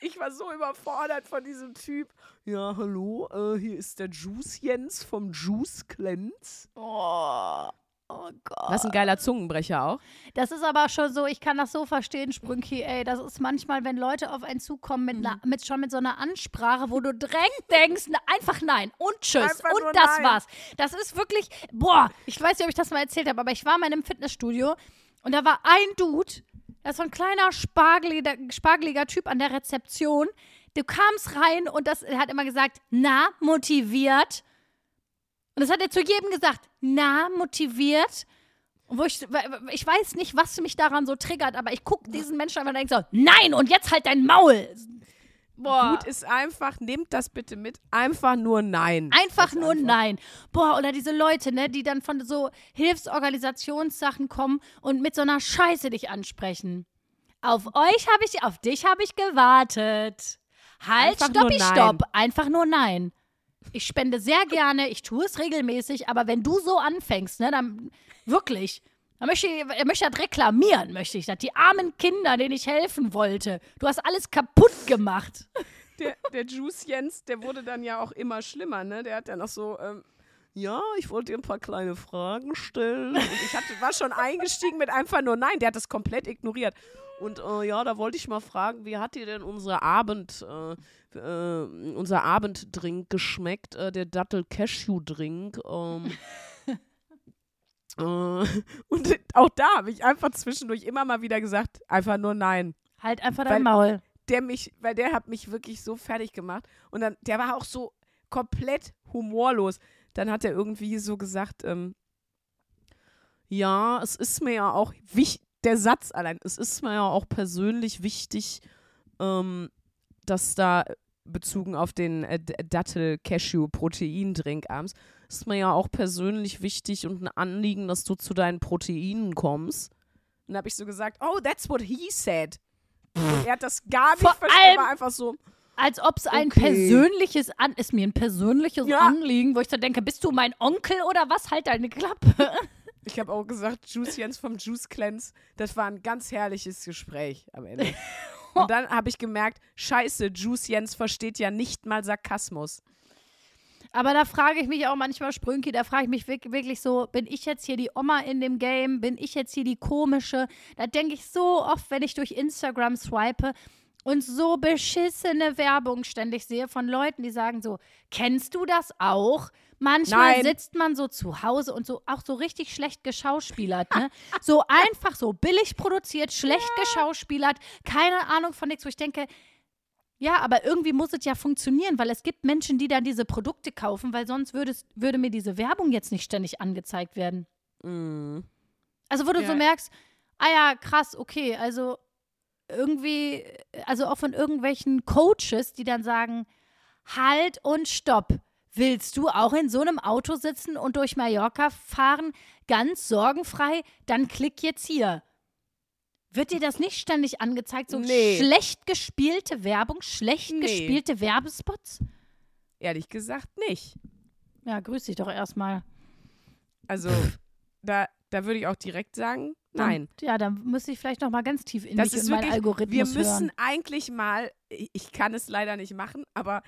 A: ich war so überfordert von diesem Typ. Ja, hallo, äh, hier ist der Juice Jens vom Juice Cleanse.
B: Oh, oh Gott.
A: Das ist ein geiler Zungenbrecher auch.
B: Das ist aber schon so, ich kann das so verstehen, Sprünki, ey. Das ist manchmal, wenn Leute auf einen zukommen mit,
A: Mhm.
B: einer, mit schon mit so einer Ansprache, wo du direkt denkst, einfach nein und tschüss
A: Einfach
B: und das
A: nein.
B: war's. Das ist wirklich, boah, ich weiß nicht, ob ich das mal erzählt habe, aber ich war mal in einem Fitnessstudio und da war ein Dude, das so ein kleiner spargeliger, spargeliger Typ an der Rezeption. Du kamst rein und das, er hat immer gesagt, na, motiviert. Und das hat er zu jedem gesagt, na, motiviert. Und wo ich, ich weiß nicht, was mich daran so triggert, aber ich gucke diesen Menschen einfach und denke so, nein, und jetzt halt dein Maul. Boah.
A: Gut ist einfach, nehmt das bitte mit. Einfach nur nein.
B: Einfach nur
A: Antwort.
B: nein. Boah, oder diese Leute, ne, die dann von so Hilfsorganisationssachen kommen und mit so einer Scheiße dich ansprechen. Auf euch habe ich, auf dich habe ich gewartet. Halt, stoppi, stopp. Einfach nur nein. Ich spende sehr gerne, ich tue es regelmäßig, aber wenn du so anfängst, ne, dann wirklich, dann möchte ich, möchte das reklamieren, möchte ich das. Die armen Kinder, denen ich helfen wollte. Du hast alles kaputt gemacht. [LAUGHS]
A: Der, der Juice Jens, der wurde dann ja auch immer schlimmer, ne? Der hat ja noch so, ähm, ja, ich wollte dir ein paar kleine Fragen stellen. Und ich hatte, war schon eingestiegen mit einfach nur nein. Der hat das komplett ignoriert. Und äh, ja, da wollte ich mal fragen, wie hat dir denn unsere Abend, äh, äh, unser Abenddrink geschmeckt? Äh, der Dattel-Cashew-Drink. Ähm, äh, [LAUGHS] [LAUGHS] und auch da habe ich einfach zwischendurch immer mal wieder gesagt, einfach nur nein
B: Halt einfach
A: Weil-
B: dein Maul.
A: der mich, weil der hat mich wirklich so fertig gemacht. Und dann, der war auch so komplett humorlos. Dann hat er irgendwie so gesagt, ähm, ja, es ist mir ja auch wichtig, der Satz allein, es ist mir ja auch persönlich wichtig, ähm, dass da bezogen auf den äh, Dattel-Cashew-Proteindrink abends, ist mir ja auch persönlich wichtig und ein Anliegen, dass du zu deinen Proteinen kommst. Und dann habe ich so gesagt, oh, that's what he said. Er hat das gar nicht
B: Vor
A: verstanden,
B: allem-
A: war einfach so,
B: Als ob es ein
A: Okay.
B: persönliches An ist mir ein persönliches
A: Ja.
B: Anliegen, wo ich so denke, bist du mein Onkel oder was? Halt deine Klappe. [LAUGHS]
A: Ich habe auch gesagt, Juice Jens vom Juice Cleanse, das war ein ganz herrliches Gespräch am Ende. [LAUGHS] Und dann habe ich gemerkt, scheiße, Juice Jens versteht ja nicht mal Sarkasmus.
B: Aber da frage ich mich auch manchmal, Sprünki, da frage ich mich wirk- wirklich so, bin ich jetzt hier die Oma in dem Game? Bin ich jetzt hier die komische? Da denke ich so oft, wenn ich durch Instagram swipe und so beschissene Werbung ständig sehe von Leuten, die sagen so, kennst du das auch? Manchmal
A: Nein.
B: sitzt man so zu Hause und so auch so richtig schlecht geschauspielert, ne? [LAUGHS] So einfach so billig produziert, schlecht geschauspielert, keine Ahnung von nichts, wo ich denke, ja, aber irgendwie muss es ja funktionieren, weil es gibt Menschen, die dann diese Produkte kaufen, weil sonst würde, es, würde mir diese Werbung jetzt nicht ständig angezeigt werden.
A: Mm.
B: Also wo du
A: Ja.
B: so merkst, ah ja, krass, okay, also irgendwie, also auch von irgendwelchen Coaches, die dann sagen, halt und stopp. Willst du auch in so einem Auto sitzen und durch Mallorca fahren, ganz sorgenfrei? Dann klick jetzt hier. Wird dir das nicht ständig angezeigt? So
A: Nee.
B: schlecht gespielte Werbung, schlecht
A: Nee.
B: gespielte Werbespots?
A: Ehrlich gesagt nicht.
B: Ja, grüß dich doch erstmal.
A: Also, da, da würde ich auch direkt sagen, nein.
B: Ja, dann müsste ich vielleicht noch mal ganz tief in
A: Das
B: mich
A: ist
B: und meinen
A: wirklich,
B: Algorithmus
A: wir müssen
B: hören.
A: eigentlich mal, ich kann es leider nicht machen, aber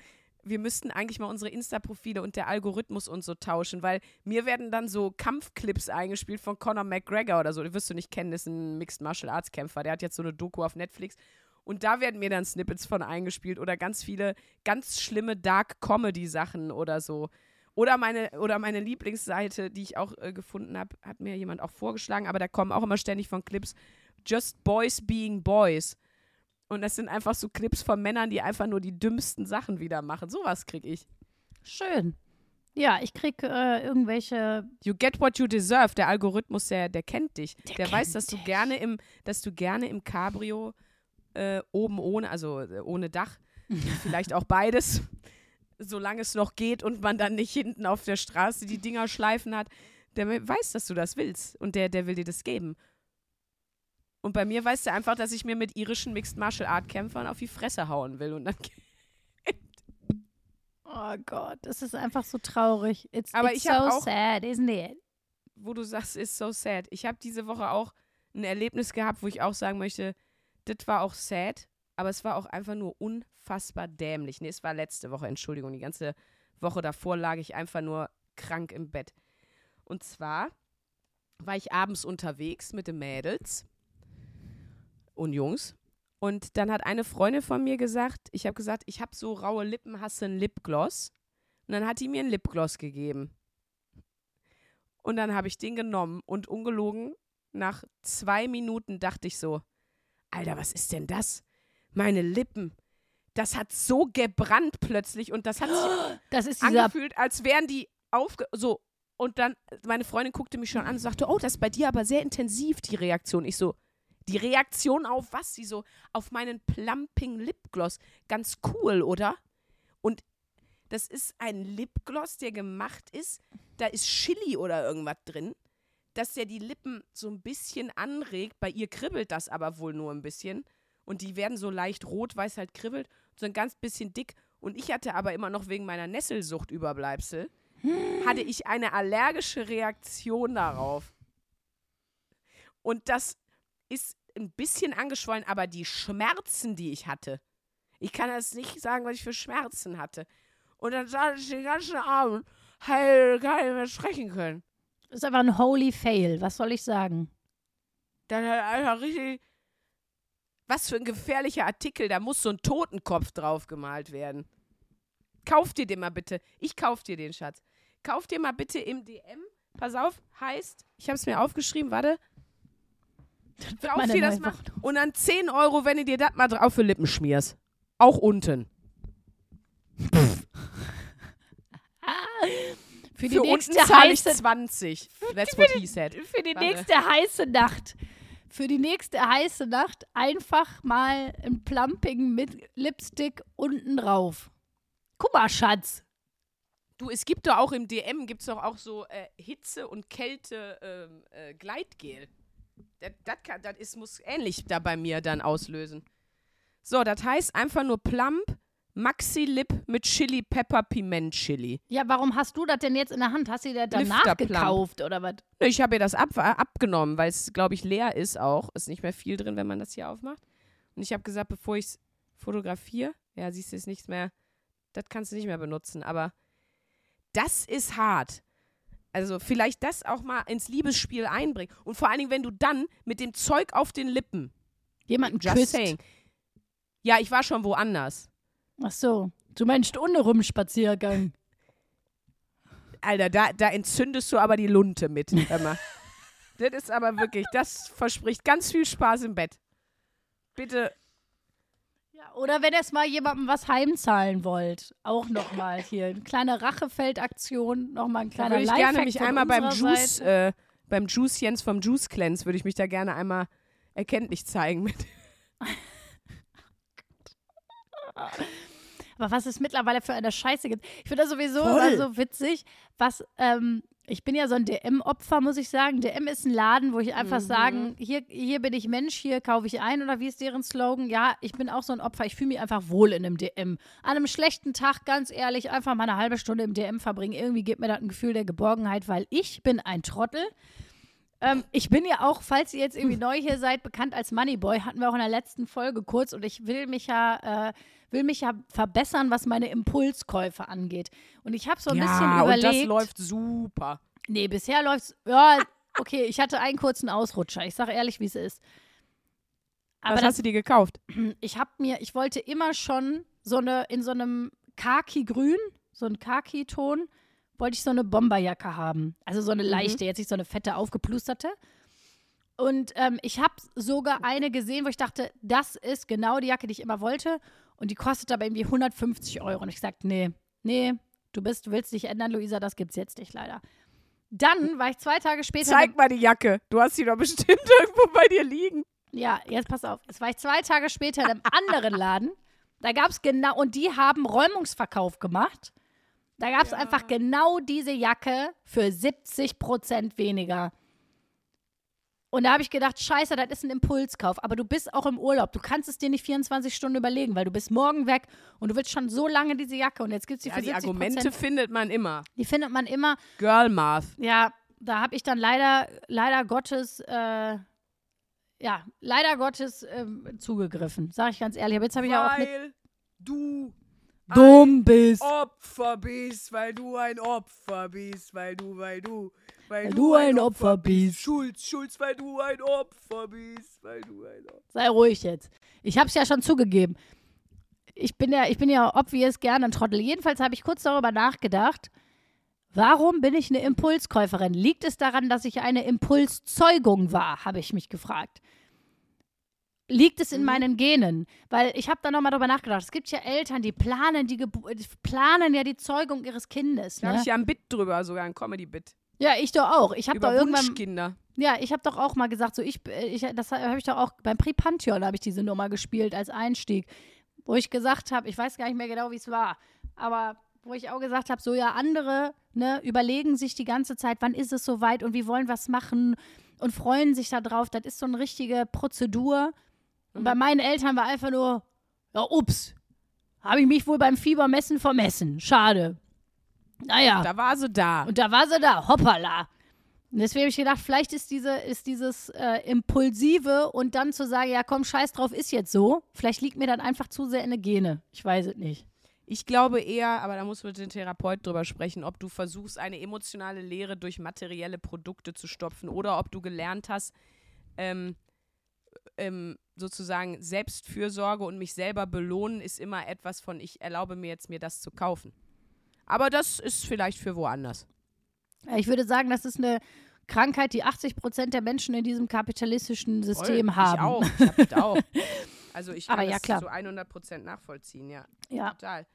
A: wir müssten eigentlich mal unsere Insta-Profile und der Algorithmus und so tauschen, weil mir werden dann so Kampfclips eingespielt von Conor McGregor oder so. Den wirst du nicht kennen, das ist ein Mixed Martial Arts Kämpfer. Der hat jetzt so eine Doku auf Netflix. Und da werden mir dann Snippets von eingespielt oder ganz viele ganz schlimme Dark Comedy Sachen oder so. Oder meine, oder meine Lieblingsseite, die ich auch äh, gefunden habe, hat mir jemand auch vorgeschlagen, aber da kommen auch immer ständig von Clips Just Boys Being Boys. Und das sind einfach so Clips von Männern, die einfach nur die dümmsten Sachen wieder machen. Sowas krieg ich.
B: Schön. Ja, ich krieg äh, irgendwelche.
A: You get what you deserve. Der Algorithmus, der, der kennt dich. Der,
B: Der
A: weiß,
B: kennt
A: dass du
B: dich.
A: gerne im, dass du gerne im Cabrio äh, oben ohne, also äh, ohne Dach, [LAUGHS] vielleicht auch beides, solange es noch geht und man dann nicht hinten auf der Straße die Dinger schleifen hat. Der weiß, dass du das willst und der, der will dir das geben. Und bei mir weiß der einfach, dass ich mir mit irischen Mixed Martial Art Kämpfern auf die Fresse hauen will und dann [LAUGHS]
B: Oh Gott, das ist einfach so traurig. It's,
A: Aber
B: it's
A: ich
B: so
A: auch-
B: sad, isn't it?
A: wo du sagst, ist so sad. Ich habe diese Woche auch ein Erlebnis gehabt, wo ich auch sagen möchte, das war auch sad, aber es war auch einfach nur unfassbar dämlich. Nee, es war letzte Woche, Entschuldigung, die ganze Woche davor lag ich einfach nur krank im Bett. Und zwar war ich abends unterwegs mit den Mädels und Jungs. Und dann hat eine Freundin von mir gesagt, ich habe gesagt, ich habe so raue Lippen, hast du einen Lipgloss? Und dann hat die mir einen Lipgloss gegeben. Und dann habe ich den genommen und ungelogen, nach zwei Minuten dachte ich so, Alter, was ist denn das? Meine Lippen. Das hat so gebrannt plötzlich und das hat sich [GASPS]
B: Das
A: angefühlt, als wären die aufge... So. Und dann, meine Freundin guckte mich schon an und sagte, oh, das ist bei dir aber sehr intensiv, die Reaktion. Ich so, die Reaktion auf was? Sie so, auf meinen Plumping Lipgloss. Ganz cool, oder? Und das ist ein Lipgloss, der gemacht ist, da ist Chili oder irgendwas drin, dass der die Lippen so ein bisschen anregt. Bei ihr kribbelt das aber wohl nur ein bisschen. Und die werden so leicht rot, weil es halt kribbelt, so ein ganz bisschen dick. Und ich hatte aber immer noch wegen meiner Nesselsucht Überbleibsel, hatte ich eine allergische Reaktion darauf. Und das ist ein bisschen angeschwollen, aber die Schmerzen, die ich hatte, ich kann das nicht sagen, was ich für Schmerzen hatte. Und dann saß ich den ganzen Abend, heil, gar nicht mehr sprechen können.
B: ist einfach ein holy fail. Was soll ich sagen?
A: Dann hat einfach richtig. Was für ein gefährlicher Artikel, da muss so ein Totenkopf drauf gemalt werden. Kauf dir den mal bitte. Ich kauf dir den, Schatz. Kauf dir mal bitte im DM. Pass auf, heißt, ich habe es mir aufgeschrieben, warte.
B: Meine
A: dir das mal. Und dann 10 Euro, wenn du dir das mal drauf für Lippen schmierst. Auch unten.
B: Für die
A: für
B: nächste
A: unten zahle ich
B: heiße
A: 20. That's what he said.
B: für die
A: Warte.
B: nächste heiße Nacht. Für die nächste heiße Nacht einfach mal ein Plumping mit Lipstick unten drauf. Guck mal, Schatz.
A: Du, es gibt doch auch im DM, gibt es doch auch so äh, Hitze- und Kälte-Gleitgel. das, das, kann- das muss ähnlich da bei mir dann auslösen. So, das heißt einfach nur plump Maxi Lip mit Chili Pepper Piment Chili.
B: Ja, warum hast du das denn jetzt in der Hand? Hast du dir danach
A: Lifterplump.
B: gekauft oder was?
A: Ich habe ihr das ab, äh, abgenommen, weil es, glaube ich, leer ist auch. Ist nicht mehr viel drin, wenn man das hier aufmacht. Und ich habe gesagt, bevor ich es fotografiere, ja, siehst du, ist nichts mehr, das kannst du nicht mehr benutzen. Aber das ist hart. Also vielleicht das auch mal ins Liebesspiel einbringen. Und vor allen Dingen, wenn du dann mit dem Zeug auf den Lippen,
B: Jemanden
A: just
B: küsst.
A: saying. Ja, ich war schon woanders.
B: Ach so. Du meinst ohne Rumspaziergang.
A: Alter, da, da entzündest du aber die Lunte mit. Mal. [LAUGHS] das ist aber wirklich, das verspricht ganz viel Spaß im Bett. Bitte
B: Ja, oder wenn ihr es mal jemandem was heimzahlen wollt, auch nochmal hier. Eine kleine Rachefeldaktion, nochmal ein
A: Da
B: kleiner
A: würde ich
B: Lifehack
A: gerne mich einmal beim Juice, äh, beim Juice Jens vom Juice Cleanse, würde ich mich da gerne einmal erkenntlich zeigen mit. [LAUGHS]
B: Aber was es mittlerweile für eine Scheiße gibt. Ich finde das sowieso so witzig, was, ähm, ich bin ja so ein DM-Opfer, muss ich sagen. DM ist ein Laden, wo ich einfach
A: Mhm.
B: sagen, hier, hier bin ich Mensch, hier kaufe ich ein oder wie ist deren Slogan? Ja, ich bin auch so ein Opfer, ich fühle mich einfach wohl in einem DM. An einem schlechten Tag, ganz ehrlich, einfach mal eine halbe Stunde im DM verbringen. Irgendwie gibt mir das ein Gefühl der Geborgenheit, weil ich bin ein Trottel. Ähm, ich bin ja auch, falls ihr jetzt irgendwie [LAUGHS] neu hier seid, bekannt als Moneyboy, hatten wir auch in der letzten Folge kurz und ich will mich ja, äh, will mich ja verbessern, was meine Impulskäufe angeht. Und ich habe so ein bisschen
A: ja, und
B: überlegt.
A: das läuft super.
B: Nee, bisher läuft's. Ja, okay, ich hatte einen kurzen Ausrutscher. Ich sage ehrlich, wie es ist. Aber
A: Was
B: das,
A: hast du dir gekauft? [CLEARS THROAT]
B: ich habe mir, ich wollte immer schon so eine, in so einem Khaki-Grün, so ein Khaki-Ton, wollte ich so eine Bomberjacke haben. Also so eine leichte, jetzt nicht so eine fette, aufgeplusterte. Und ähm, ich habe sogar eine gesehen, wo ich dachte, das ist genau die Jacke, die ich immer wollte. Und die kostet aber irgendwie 150 Euro. Und ich sagte, nee, nee, du bist, du willst dich ändern, Luisa, das gibt's jetzt nicht leider. Dann war ich zwei Tage später.
A: Zeig mal die Jacke. Du hast sie doch bestimmt [LAUGHS] irgendwo bei dir liegen.
B: Ja, jetzt pass auf. Es war ich zwei Tage später in einem anderen Laden. Da gab es genau, und die haben Räumungsverkauf gemacht. Da gab es einfach genau diese Jacke für 70 Prozent weniger. Und da habe ich gedacht, scheiße, das ist ein Impulskauf. Aber du bist auch im Urlaub. Du kannst es dir nicht 24 Stunden überlegen, weil du bist morgen weg und du willst schon so lange diese Jacke. Und jetzt gibt es die
A: Ja,
B: für
A: die
B: 70
A: Argumente findet man immer.
B: Die findet man immer.
A: Girl Math.
B: Ja, da habe ich dann leider, leider Gottes, äh, ja, leider Gottes ähm, zugegriffen, sage ich ganz ehrlich. Aber jetzt habe ich ja auch mit
A: Weil du
B: dumm bist.
A: Opfer bist, weil du ein Opfer bist, weil du, weil du, weil,
B: du ein Opfer bist.
A: Schulz, Schulz, weil du ein Opfer bist, weil du ein Opfer
B: Sei ruhig jetzt. Ich habe es ja schon zugegeben. Ich bin ja, ich bin ja obvious gerne ein Trottel. Jedenfalls habe ich kurz darüber nachgedacht. Warum bin ich eine Impulskäuferin? Liegt es daran, dass ich eine Impulszeugung war, habe ich mich gefragt. Liegt es in
A: Mhm.
B: meinen Genen? Weil ich habe da nochmal drüber nachgedacht. Es gibt ja Eltern, die planen, die Gebu die planen ja die Zeugung ihres Kindes.
A: Da habe
B: Ne?
A: ich ja ein Bit drüber, sogar ein Comedy-Bit.
B: Ja, ich doch auch. Ich habe doch irgendwann
A: Wunschkinder.
B: ja, ich habe doch auch mal gesagt, so ich, äh, ich das habe ich doch auch beim Pre-Pantheon habe ich diese Nummer gespielt als Einstieg, wo ich gesagt habe, ich weiß gar nicht mehr genau, wie es war, aber wo ich auch gesagt habe, so ja, andere ne, überlegen sich die ganze Zeit, wann ist es soweit und wie wollen wir es machen und freuen sich da drauf. Das ist so eine richtige Prozedur. Und bei meinen Eltern war einfach nur, ja, ups, habe ich mich wohl beim Fiebermessen vermessen. Schade. Naja.
A: Da war sie da.
B: Und da war sie da, hoppala. Und deswegen habe ich gedacht, vielleicht ist, diese, ist dieses äh, Impulsive und dann zu sagen, ja komm, scheiß drauf, ist jetzt so. Vielleicht liegt mir dann einfach zu sehr in der Gene. Ich weiß es nicht.
A: Ich glaube eher, aber da muss mit dem Therapeut drüber sprechen, ob du versuchst, eine emotionale Leere durch materielle Produkte zu stopfen oder ob du gelernt hast, ähm, ähm, sozusagen Selbstfürsorge und mich selber belohnen ist immer etwas von, ich erlaube mir jetzt, mir das zu kaufen. Aber das ist vielleicht für woanders.
B: Ich würde sagen, das ist eine Krankheit, die 80 Prozent der Menschen in diesem kapitalistischen System
A: Voll.
B: haben.
A: Ich auch. Ich auch. [LAUGHS] Also ich kann
B: Aber ja,
A: das
B: klar.
A: zu 100 Prozent nachvollziehen, ja.
B: Ja.
A: Total.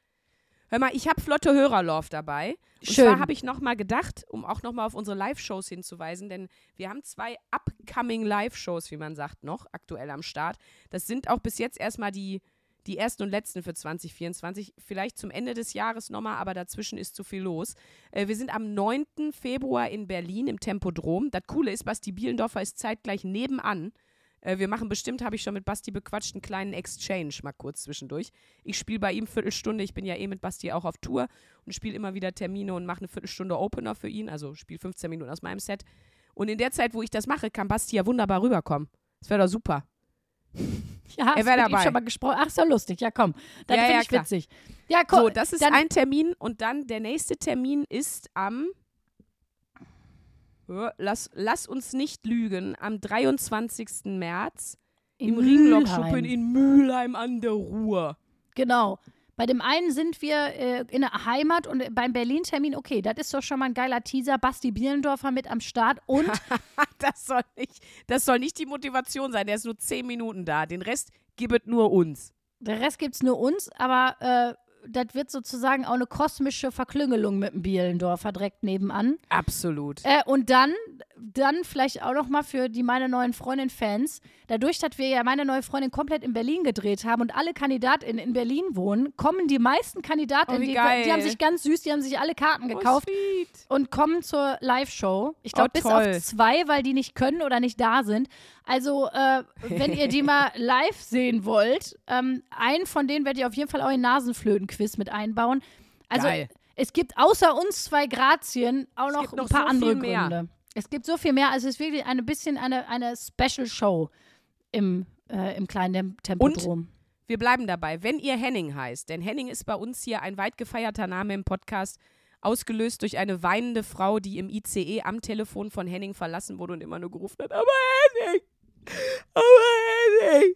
A: Hör mal, ich habe flotte Hörerlauf dabei. Und
B: Schön.
A: zwar habe ich noch mal gedacht, um auch noch mal auf unsere Live-Shows hinzuweisen, denn wir haben zwei upcoming Live-Shows, wie man sagt, noch aktuell am Start. Das sind auch bis jetzt erstmal die, die ersten und letzten für 2024. Vielleicht zum Ende des Jahres nochmal, aber dazwischen ist zu viel los. Äh, wir sind am 9. Februar in Berlin im Tempodrom. Das Coole ist, Basti Bielendorfer ist zeitgleich nebenan Äh, wir machen bestimmt, habe ich schon mit Basti bequatscht, einen kleinen Exchange mal kurz zwischendurch. Ich spiele bei ihm Viertelstunde. Ich bin ja eh mit Basti auch auf Tour und spiele immer wieder Termine und mache eine Viertelstunde Opener für ihn. Also spiele 15 Minuten aus meinem Set. Und in der Zeit, wo ich das mache, kann Basti ja wunderbar rüberkommen. Das wäre doch super. [LAUGHS]
B: Ja,
A: Er
B: hast
A: wär
B: mit ihm
A: dabei.
B: schon mal gesprochen. Ach, ist ja lustig. Ja, komm. Das
A: Ja,
B: finde
A: ja,
B: ich
A: klar.
B: witzig. Ja, komm.
A: So, das ist
B: dann,
A: ein Termin und dann der nächste Termin ist am. Lass, lass uns nicht lügen, am 23. März im Ringlockschuppen in Mülheim an der Ruhr.
B: Genau. Bei dem einen sind wir äh, in der Heimat und beim Berlin-Termin, okay, das ist doch schon mal ein geiler Teaser. Basti Bielendorfer mit am Start und [LAUGHS]
A: Das soll, nicht, das soll nicht die Motivation sein, der ist nur 10 Minuten da. Den Rest gibt nur uns.
B: der Rest gibt's nur uns, aber äh, das wird sozusagen auch eine kosmische Verklüngelung mit dem Bielendorfer direkt nebenan.
A: Absolut.
B: Äh, und dann, dann vielleicht auch noch mal für die meine neuen Freundin-Fans, dadurch, dass wir ja meine neue Freundin komplett in Berlin gedreht haben und alle KandidatInnen in Berlin wohnen, kommen die meisten KandidatInnen,
A: Oh,
B: die, die haben sich ganz süß, die haben sich alle Karten gekauft
A: Oh,
B: und kommen zur Live-Show. Ich glaube,
A: Oh,
B: bis auf zwei, weil die nicht können oder nicht da sind. Also, äh, wenn ihr die [LAUGHS] mal live sehen wollt, ähm, einen von denen werdet ihr auf jeden Fall auch in Nasenflöten-Quiz mit einbauen. Also,
A: Geil.
B: es gibt außer uns zwei Grazien auch noch
A: gibt
B: ein
A: noch
B: paar
A: so
B: andere
A: viel mehr.
B: Es gibt so viel mehr. Also, es ist wirklich eine bisschen eine, eine Special-Show im, äh, im kleinen Tem- Tempodrom.
A: Wir bleiben dabei. Wenn ihr Henning heißt, denn Henning ist bei uns hier ein weit gefeierter Name im Podcast, ausgelöst durch eine weinende Frau, die im ICE am Telefon von Henning verlassen wurde und immer nur gerufen hat, aber Henning, aber Henning.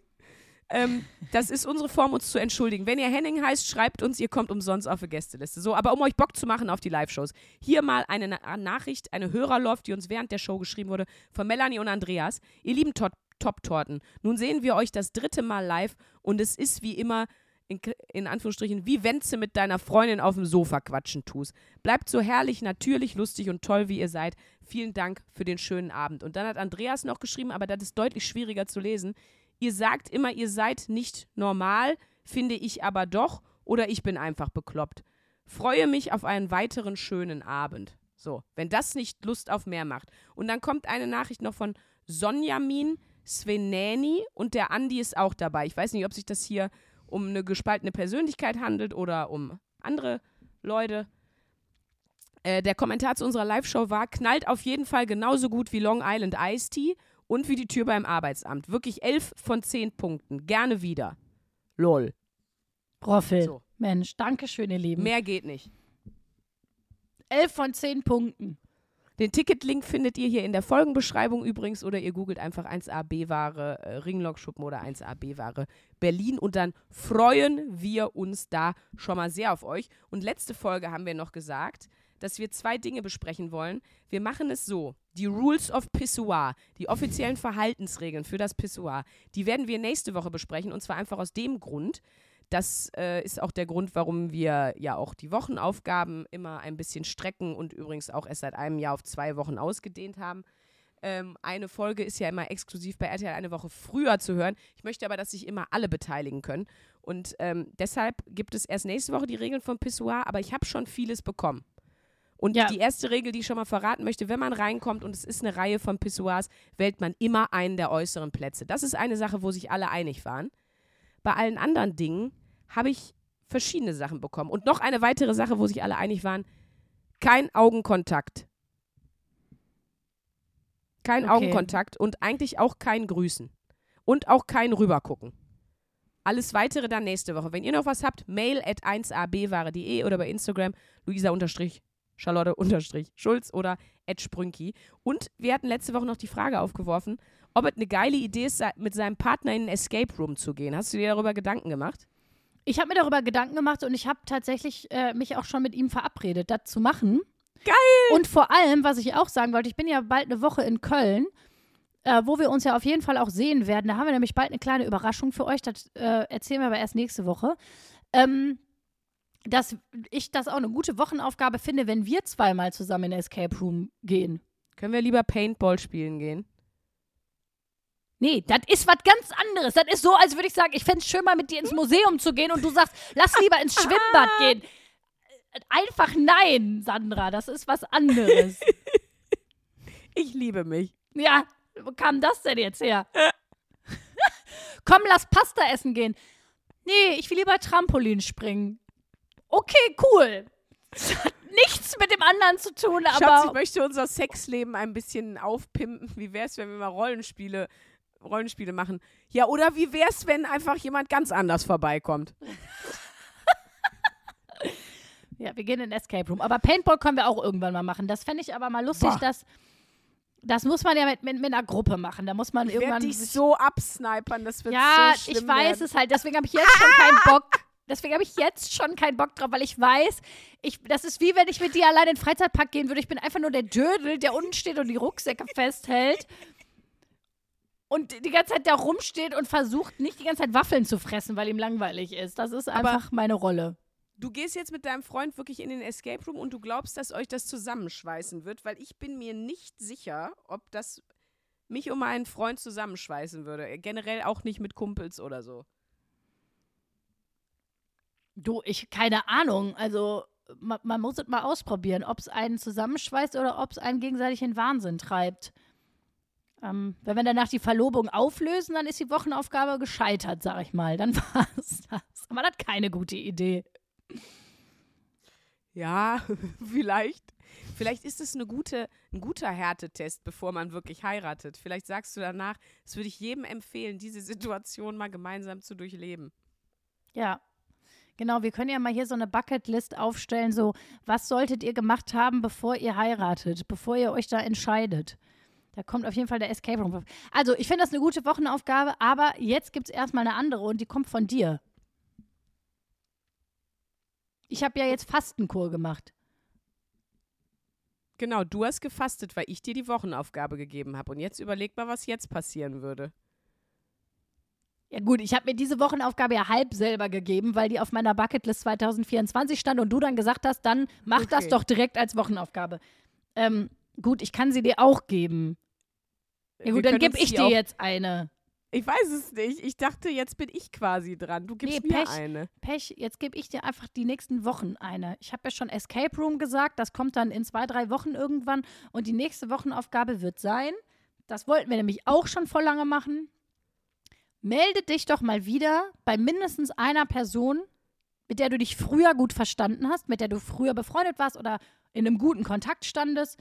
A: Ähm, das ist unsere Form, uns zu entschuldigen. Wenn ihr Henning heißt, schreibt uns, ihr kommt umsonst auf die Gästeliste. So, aber um euch Bock zu machen auf die Live-Shows, hier mal eine Na Nachricht, eine Hörerlauf, die uns während der Show geschrieben wurde, von Melanie und Andreas. Ihr lieben Tot Top-Torten, nun sehen wir euch das dritte Mal live und es ist wie immer, in, in Anführungsstrichen, wie wenn du mit deiner Freundin auf dem Sofa quatschen tust. Bleibt so herrlich, natürlich, lustig und toll, wie ihr seid. Vielen Dank für den schönen Abend. Und dann hat Andreas noch geschrieben, aber das ist deutlich schwieriger zu lesen. Ihr sagt immer, ihr seid nicht normal, finde ich aber doch, oder ich bin einfach bekloppt. Freue mich auf einen weiteren schönen Abend. So, wenn das nicht Lust auf mehr macht. Und dann kommt eine Nachricht noch von Sonjamin Sveneni und der Andi ist auch dabei. Ich weiß nicht, ob sich das hier um eine gespaltene Persönlichkeit handelt oder um andere Leute. Äh, der Kommentar zu unserer Live-Show war, knallt auf jeden Fall genauso gut wie Long Island Iced Tea und wie die Tür beim Arbeitsamt. Wirklich elf von zehn Punkten. Gerne wieder. Lol.
B: Roffel.
A: So.
B: Mensch, danke schön, ihr Lieben.
A: Mehr geht nicht.
B: Elf von zehn Punkten.
A: Den Ticketlink findet ihr hier in der Folgenbeschreibung übrigens oder ihr googelt einfach 1AB-Ware äh, Ringlockschuppen oder 1AB-Ware Berlin und dann freuen wir uns da schon mal sehr auf euch. Und letzte Folge haben wir noch gesagt, dass wir zwei Dinge besprechen wollen. Wir machen es so, die Rules of Pissoir, die offiziellen Verhaltensregeln für das Pissoir, die werden wir nächste Woche besprechen und zwar einfach aus dem Grund, das äh, ist auch der Grund, warum wir ja auch die Wochenaufgaben immer ein bisschen strecken und übrigens auch erst seit einem Jahr auf zwei Wochen ausgedehnt haben. Ähm, eine Folge ist ja immer exklusiv bei RTL eine Woche früher zu hören. Ich möchte aber, dass sich immer alle beteiligen können. Und ähm, deshalb gibt es erst nächste Woche die Regeln vom Pissoir, aber ich habe schon vieles bekommen. Und
B: Ja.
A: die erste Regel, die ich schon mal verraten möchte, wenn man reinkommt und es ist eine Reihe von Pissoirs, wählt man immer einen der äußeren Plätze. Das ist eine Sache, wo sich alle einig waren. Bei allen anderen Dingen habe ich verschiedene Sachen bekommen. Und noch eine weitere Sache, wo sich alle einig waren, kein Augenkontakt. Kein
B: Okay.
A: Augenkontakt und eigentlich auch kein Grüßen. Und auch kein Rübergucken. Alles weitere dann nächste Woche. Wenn ihr noch was habt, mail at 1abware.de oder bei Instagram luisa Charlotte [LAUGHS] Schulz oder at Sprünki. Und wir hatten letzte Woche noch die Frage aufgeworfen, ob es eine geile Idee ist, mit seinem Partner in einen Escape Room zu gehen. Hast du dir darüber Gedanken gemacht?
B: Ich habe mir darüber Gedanken gemacht und ich habe tatsächlich äh, mich auch schon mit ihm verabredet, das zu machen.
A: Geil!
B: Und vor allem, was ich auch sagen wollte, ich bin ja bald eine Woche in Köln, äh, wo wir uns ja auf jeden Fall auch sehen werden. Da haben wir nämlich bald eine kleine Überraschung für euch. Das äh, erzählen wir aber erst nächste Woche. Ähm, dass ich das auch eine gute Wochenaufgabe finde, wenn wir zweimal zusammen in Escape Room gehen.
A: Können wir lieber Paintball spielen gehen?
B: Nee, das ist was ganz anderes. Das ist so, als würde ich sagen, ich fände es schön, mal mit dir ins Museum zu gehen und du sagst, lass lieber ins Schwimmbad [LAUGHS] gehen. Einfach nein, Sandra, das ist was anderes. [LAUGHS]
A: Ich liebe mich.
B: ja, wo kam das denn jetzt her? [LAUGHS] Komm, lass Pasta essen gehen. Nee, ich will lieber Trampolin springen. Okay, cool. Das hat nichts mit dem anderen zu tun,
A: Schatz,
B: aber
A: ich möchte unser Sexleben ein bisschen aufpimpen. Wie wär's, wenn wir mal Rollenspiele, Rollenspiele machen? Ja, oder wie wär's, wenn einfach jemand ganz anders vorbeikommt? [LAUGHS]
B: Ja, wir gehen in den Escape Room. Aber Paintball können wir auch irgendwann mal machen. Das fände ich aber mal lustig,
A: Boah.
B: dass. Das muss man ja mit, mit, mit einer Gruppe machen. Da muss man
A: Ich
B: irgendwann.
A: dich so absnipern, das wird
B: ja,
A: so schlimm
B: ich weiß
A: werden.
B: es halt. Deswegen habe ich jetzt schon keinen [LAUGHS] Bock. Deswegen habe ich jetzt schon keinen Bock drauf, weil ich weiß, ich, das ist wie wenn ich mit dir allein in den Freizeitpark gehen würde. Ich bin einfach nur der Dödel, der unten steht und die Rucksäcke festhält. Und die ganze Zeit da rumsteht und versucht, nicht die ganze Zeit Waffeln zu fressen, weil ihm langweilig ist. Das ist
A: Aber-
B: einfach meine Rolle.
A: Du gehst jetzt mit deinem Freund wirklich in den Escape Room und du glaubst, dass euch das zusammenschweißen wird, weil ich bin mir nicht sicher, ob das mich und meinen Freund zusammenschweißen würde. Generell auch nicht mit Kumpels oder so.
B: Du, ich, keine Ahnung. Also, man, man muss es mal ausprobieren, ob es einen zusammenschweißt oder ob es einen gegenseitig in Wahnsinn treibt. Ähm, wenn wir danach die Verlobung auflösen, dann ist die Wochenaufgabe gescheitert, sag ich mal. Dann [LAUGHS] war es das. Aber das hat keine gute Idee.
A: Ja, [LAUGHS] vielleicht. Vielleicht ist es eine gute, ein guter Härtetest, bevor man wirklich heiratet. Vielleicht sagst du danach, das würde ich jedem empfehlen, diese Situation mal gemeinsam zu durchleben.
B: Ja. Genau, wir können ja mal hier so eine Bucketlist aufstellen, so, was solltet ihr gemacht haben, bevor ihr heiratet, bevor ihr euch da entscheidet. Da kommt auf jeden Fall der Escape Room. Also, ich finde das eine gute Wochenaufgabe, aber jetzt gibt es erstmal eine andere und die kommt von dir. Ich habe ja jetzt Fastenkur gemacht.
A: Genau, du hast gefastet, weil ich dir die Wochenaufgabe gegeben habe. Und jetzt überleg mal, was jetzt passieren würde.
B: Ja gut, ich habe mir diese Wochenaufgabe ja halb selber gegeben, weil die auf meiner Bucketlist 2024 stand und du dann gesagt hast, dann mach das
A: Okay.
B: doch direkt als Wochenaufgabe. Ähm, gut, ich kann sie dir auch geben. Ja
A: Wir
B: gut, dann
A: können
B: gebe ich dir jetzt eine.
A: Ich weiß es nicht. Ich dachte, jetzt bin ich quasi dran. Du gibst
B: Nee,
A: mir
B: Pech.
A: eine.
B: Pech, jetzt gebe ich dir einfach die nächsten Wochen eine. Ich habe ja schon Escape Room gesagt, das kommt dann in zwei, drei Wochen irgendwann. Und die nächste Wochenaufgabe wird sein, das wollten wir nämlich auch schon vor lange machen. Melde dich doch mal wieder bei mindestens einer Person, mit der du dich früher gut verstanden hast, mit der du früher befreundet warst oder in einem guten Kontakt standest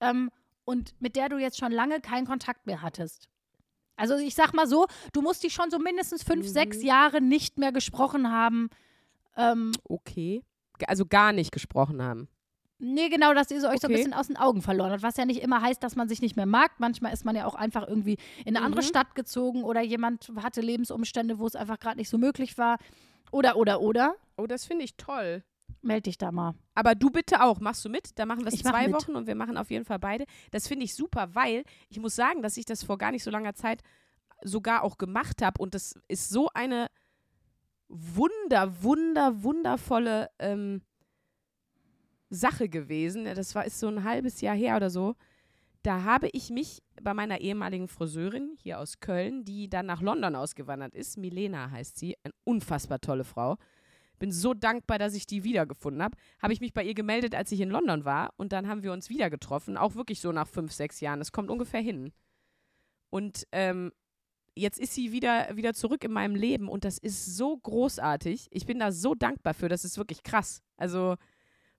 B: ähm, und mit der du jetzt schon lange keinen Kontakt mehr hattest. Also ich sag mal so, du musst dich schon so mindestens fünf,
A: Mhm.
B: sechs Jahre nicht mehr gesprochen haben. Ähm,
A: Okay. Also gar nicht gesprochen haben.
B: Nee, genau, dass ihr so euch so ein
A: Okay.
B: bisschen aus den Augen verloren habt. Was ja nicht immer heißt, dass man sich nicht mehr mag. Manchmal ist man ja auch einfach irgendwie in eine andere
A: Mhm.
B: Stadt gezogen oder jemand hatte Lebensumstände, wo es einfach gerade nicht so möglich war. Oder, oder, oder.
A: Oh, das finde ich toll.
B: Meld dich da mal.
A: Aber du bitte auch. Machst du mit? Da machen wir es
B: mach
A: zwei
B: mit.
A: Wochen und wir machen auf jeden Fall beide. Das finde ich super, weil ich muss sagen, dass ich das vor gar nicht so langer Zeit sogar auch gemacht habe. Und das ist so eine wunder, wunder, wundervolle ähm, Sache gewesen. Das war ist so ein halbes Jahr her oder so. Da habe ich mich bei meiner ehemaligen Friseurin hier aus Köln, die dann nach London ausgewandert ist, Milena heißt sie, eine unfassbar tolle Frau. Bin so dankbar, dass ich die wiedergefunden habe. Habe ich mich bei ihr gemeldet, als ich in London war und dann haben wir uns wieder getroffen, auch wirklich so nach fünf, sechs Jahren. Das kommt ungefähr hin. Und ähm, jetzt ist sie wieder, wieder zurück in meinem Leben und das ist so großartig. Ich bin da so dankbar für, das ist wirklich krass. Also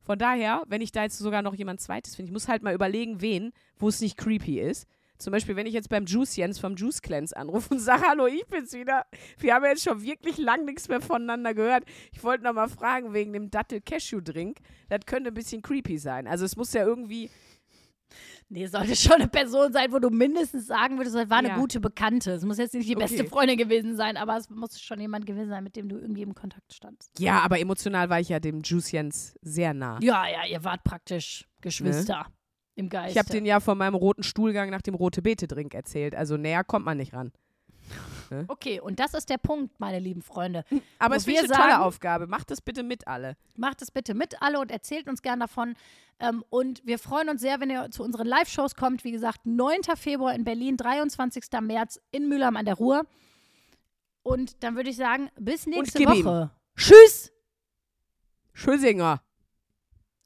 A: von daher, wenn ich da jetzt sogar noch jemand Zweites finde, ich muss halt mal überlegen, wen, wo es nicht creepy ist. Zum Beispiel, wenn ich jetzt beim Juice Jens vom Juice Cleanse anrufe und [LAUGHS] sage, hallo, ich bin's wieder. Wir haben jetzt schon wirklich lang nichts mehr voneinander gehört. Ich wollte noch mal fragen wegen dem Dattel-Cashew-Drink. Das könnte ein bisschen creepy sein. Also es muss ja irgendwie,
B: Nee, sollte schon eine Person sein, wo du mindestens sagen würdest, das war eine
A: Ja.
B: gute Bekannte. Es muss jetzt nicht die beste
A: Okay.
B: Freundin gewesen sein, aber es muss schon jemand gewesen sein, mit dem du irgendwie im Kontakt standst.
A: ja, aber emotional war ich ja dem Juice Jens sehr nah.
B: Ja, ja, ihr wart praktisch Geschwister im Geiste.
A: Ich habe den ja von meinem roten Stuhlgang nach dem rote Beete-Drink erzählt. Also näher kommt man nicht ran.
B: Okay, und das ist der Punkt, meine lieben Freunde.
A: Aber es ist eine tolle Aufgabe. Macht das bitte mit alle.
B: Macht es bitte mit alle und erzählt uns gern davon. Ähm, und wir freuen uns sehr, wenn ihr zu unseren Live-Shows kommt. Wie gesagt, 9. Februar in Berlin, 23. März in Mülheim an der Ruhr. Und dann würde ich sagen, bis nächste
A: gib ihm.
B: Woche. Tschüss,
A: Schösinger.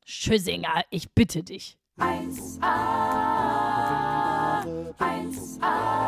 B: Schüssinger, ich bitte dich.
C: 1a, 1a,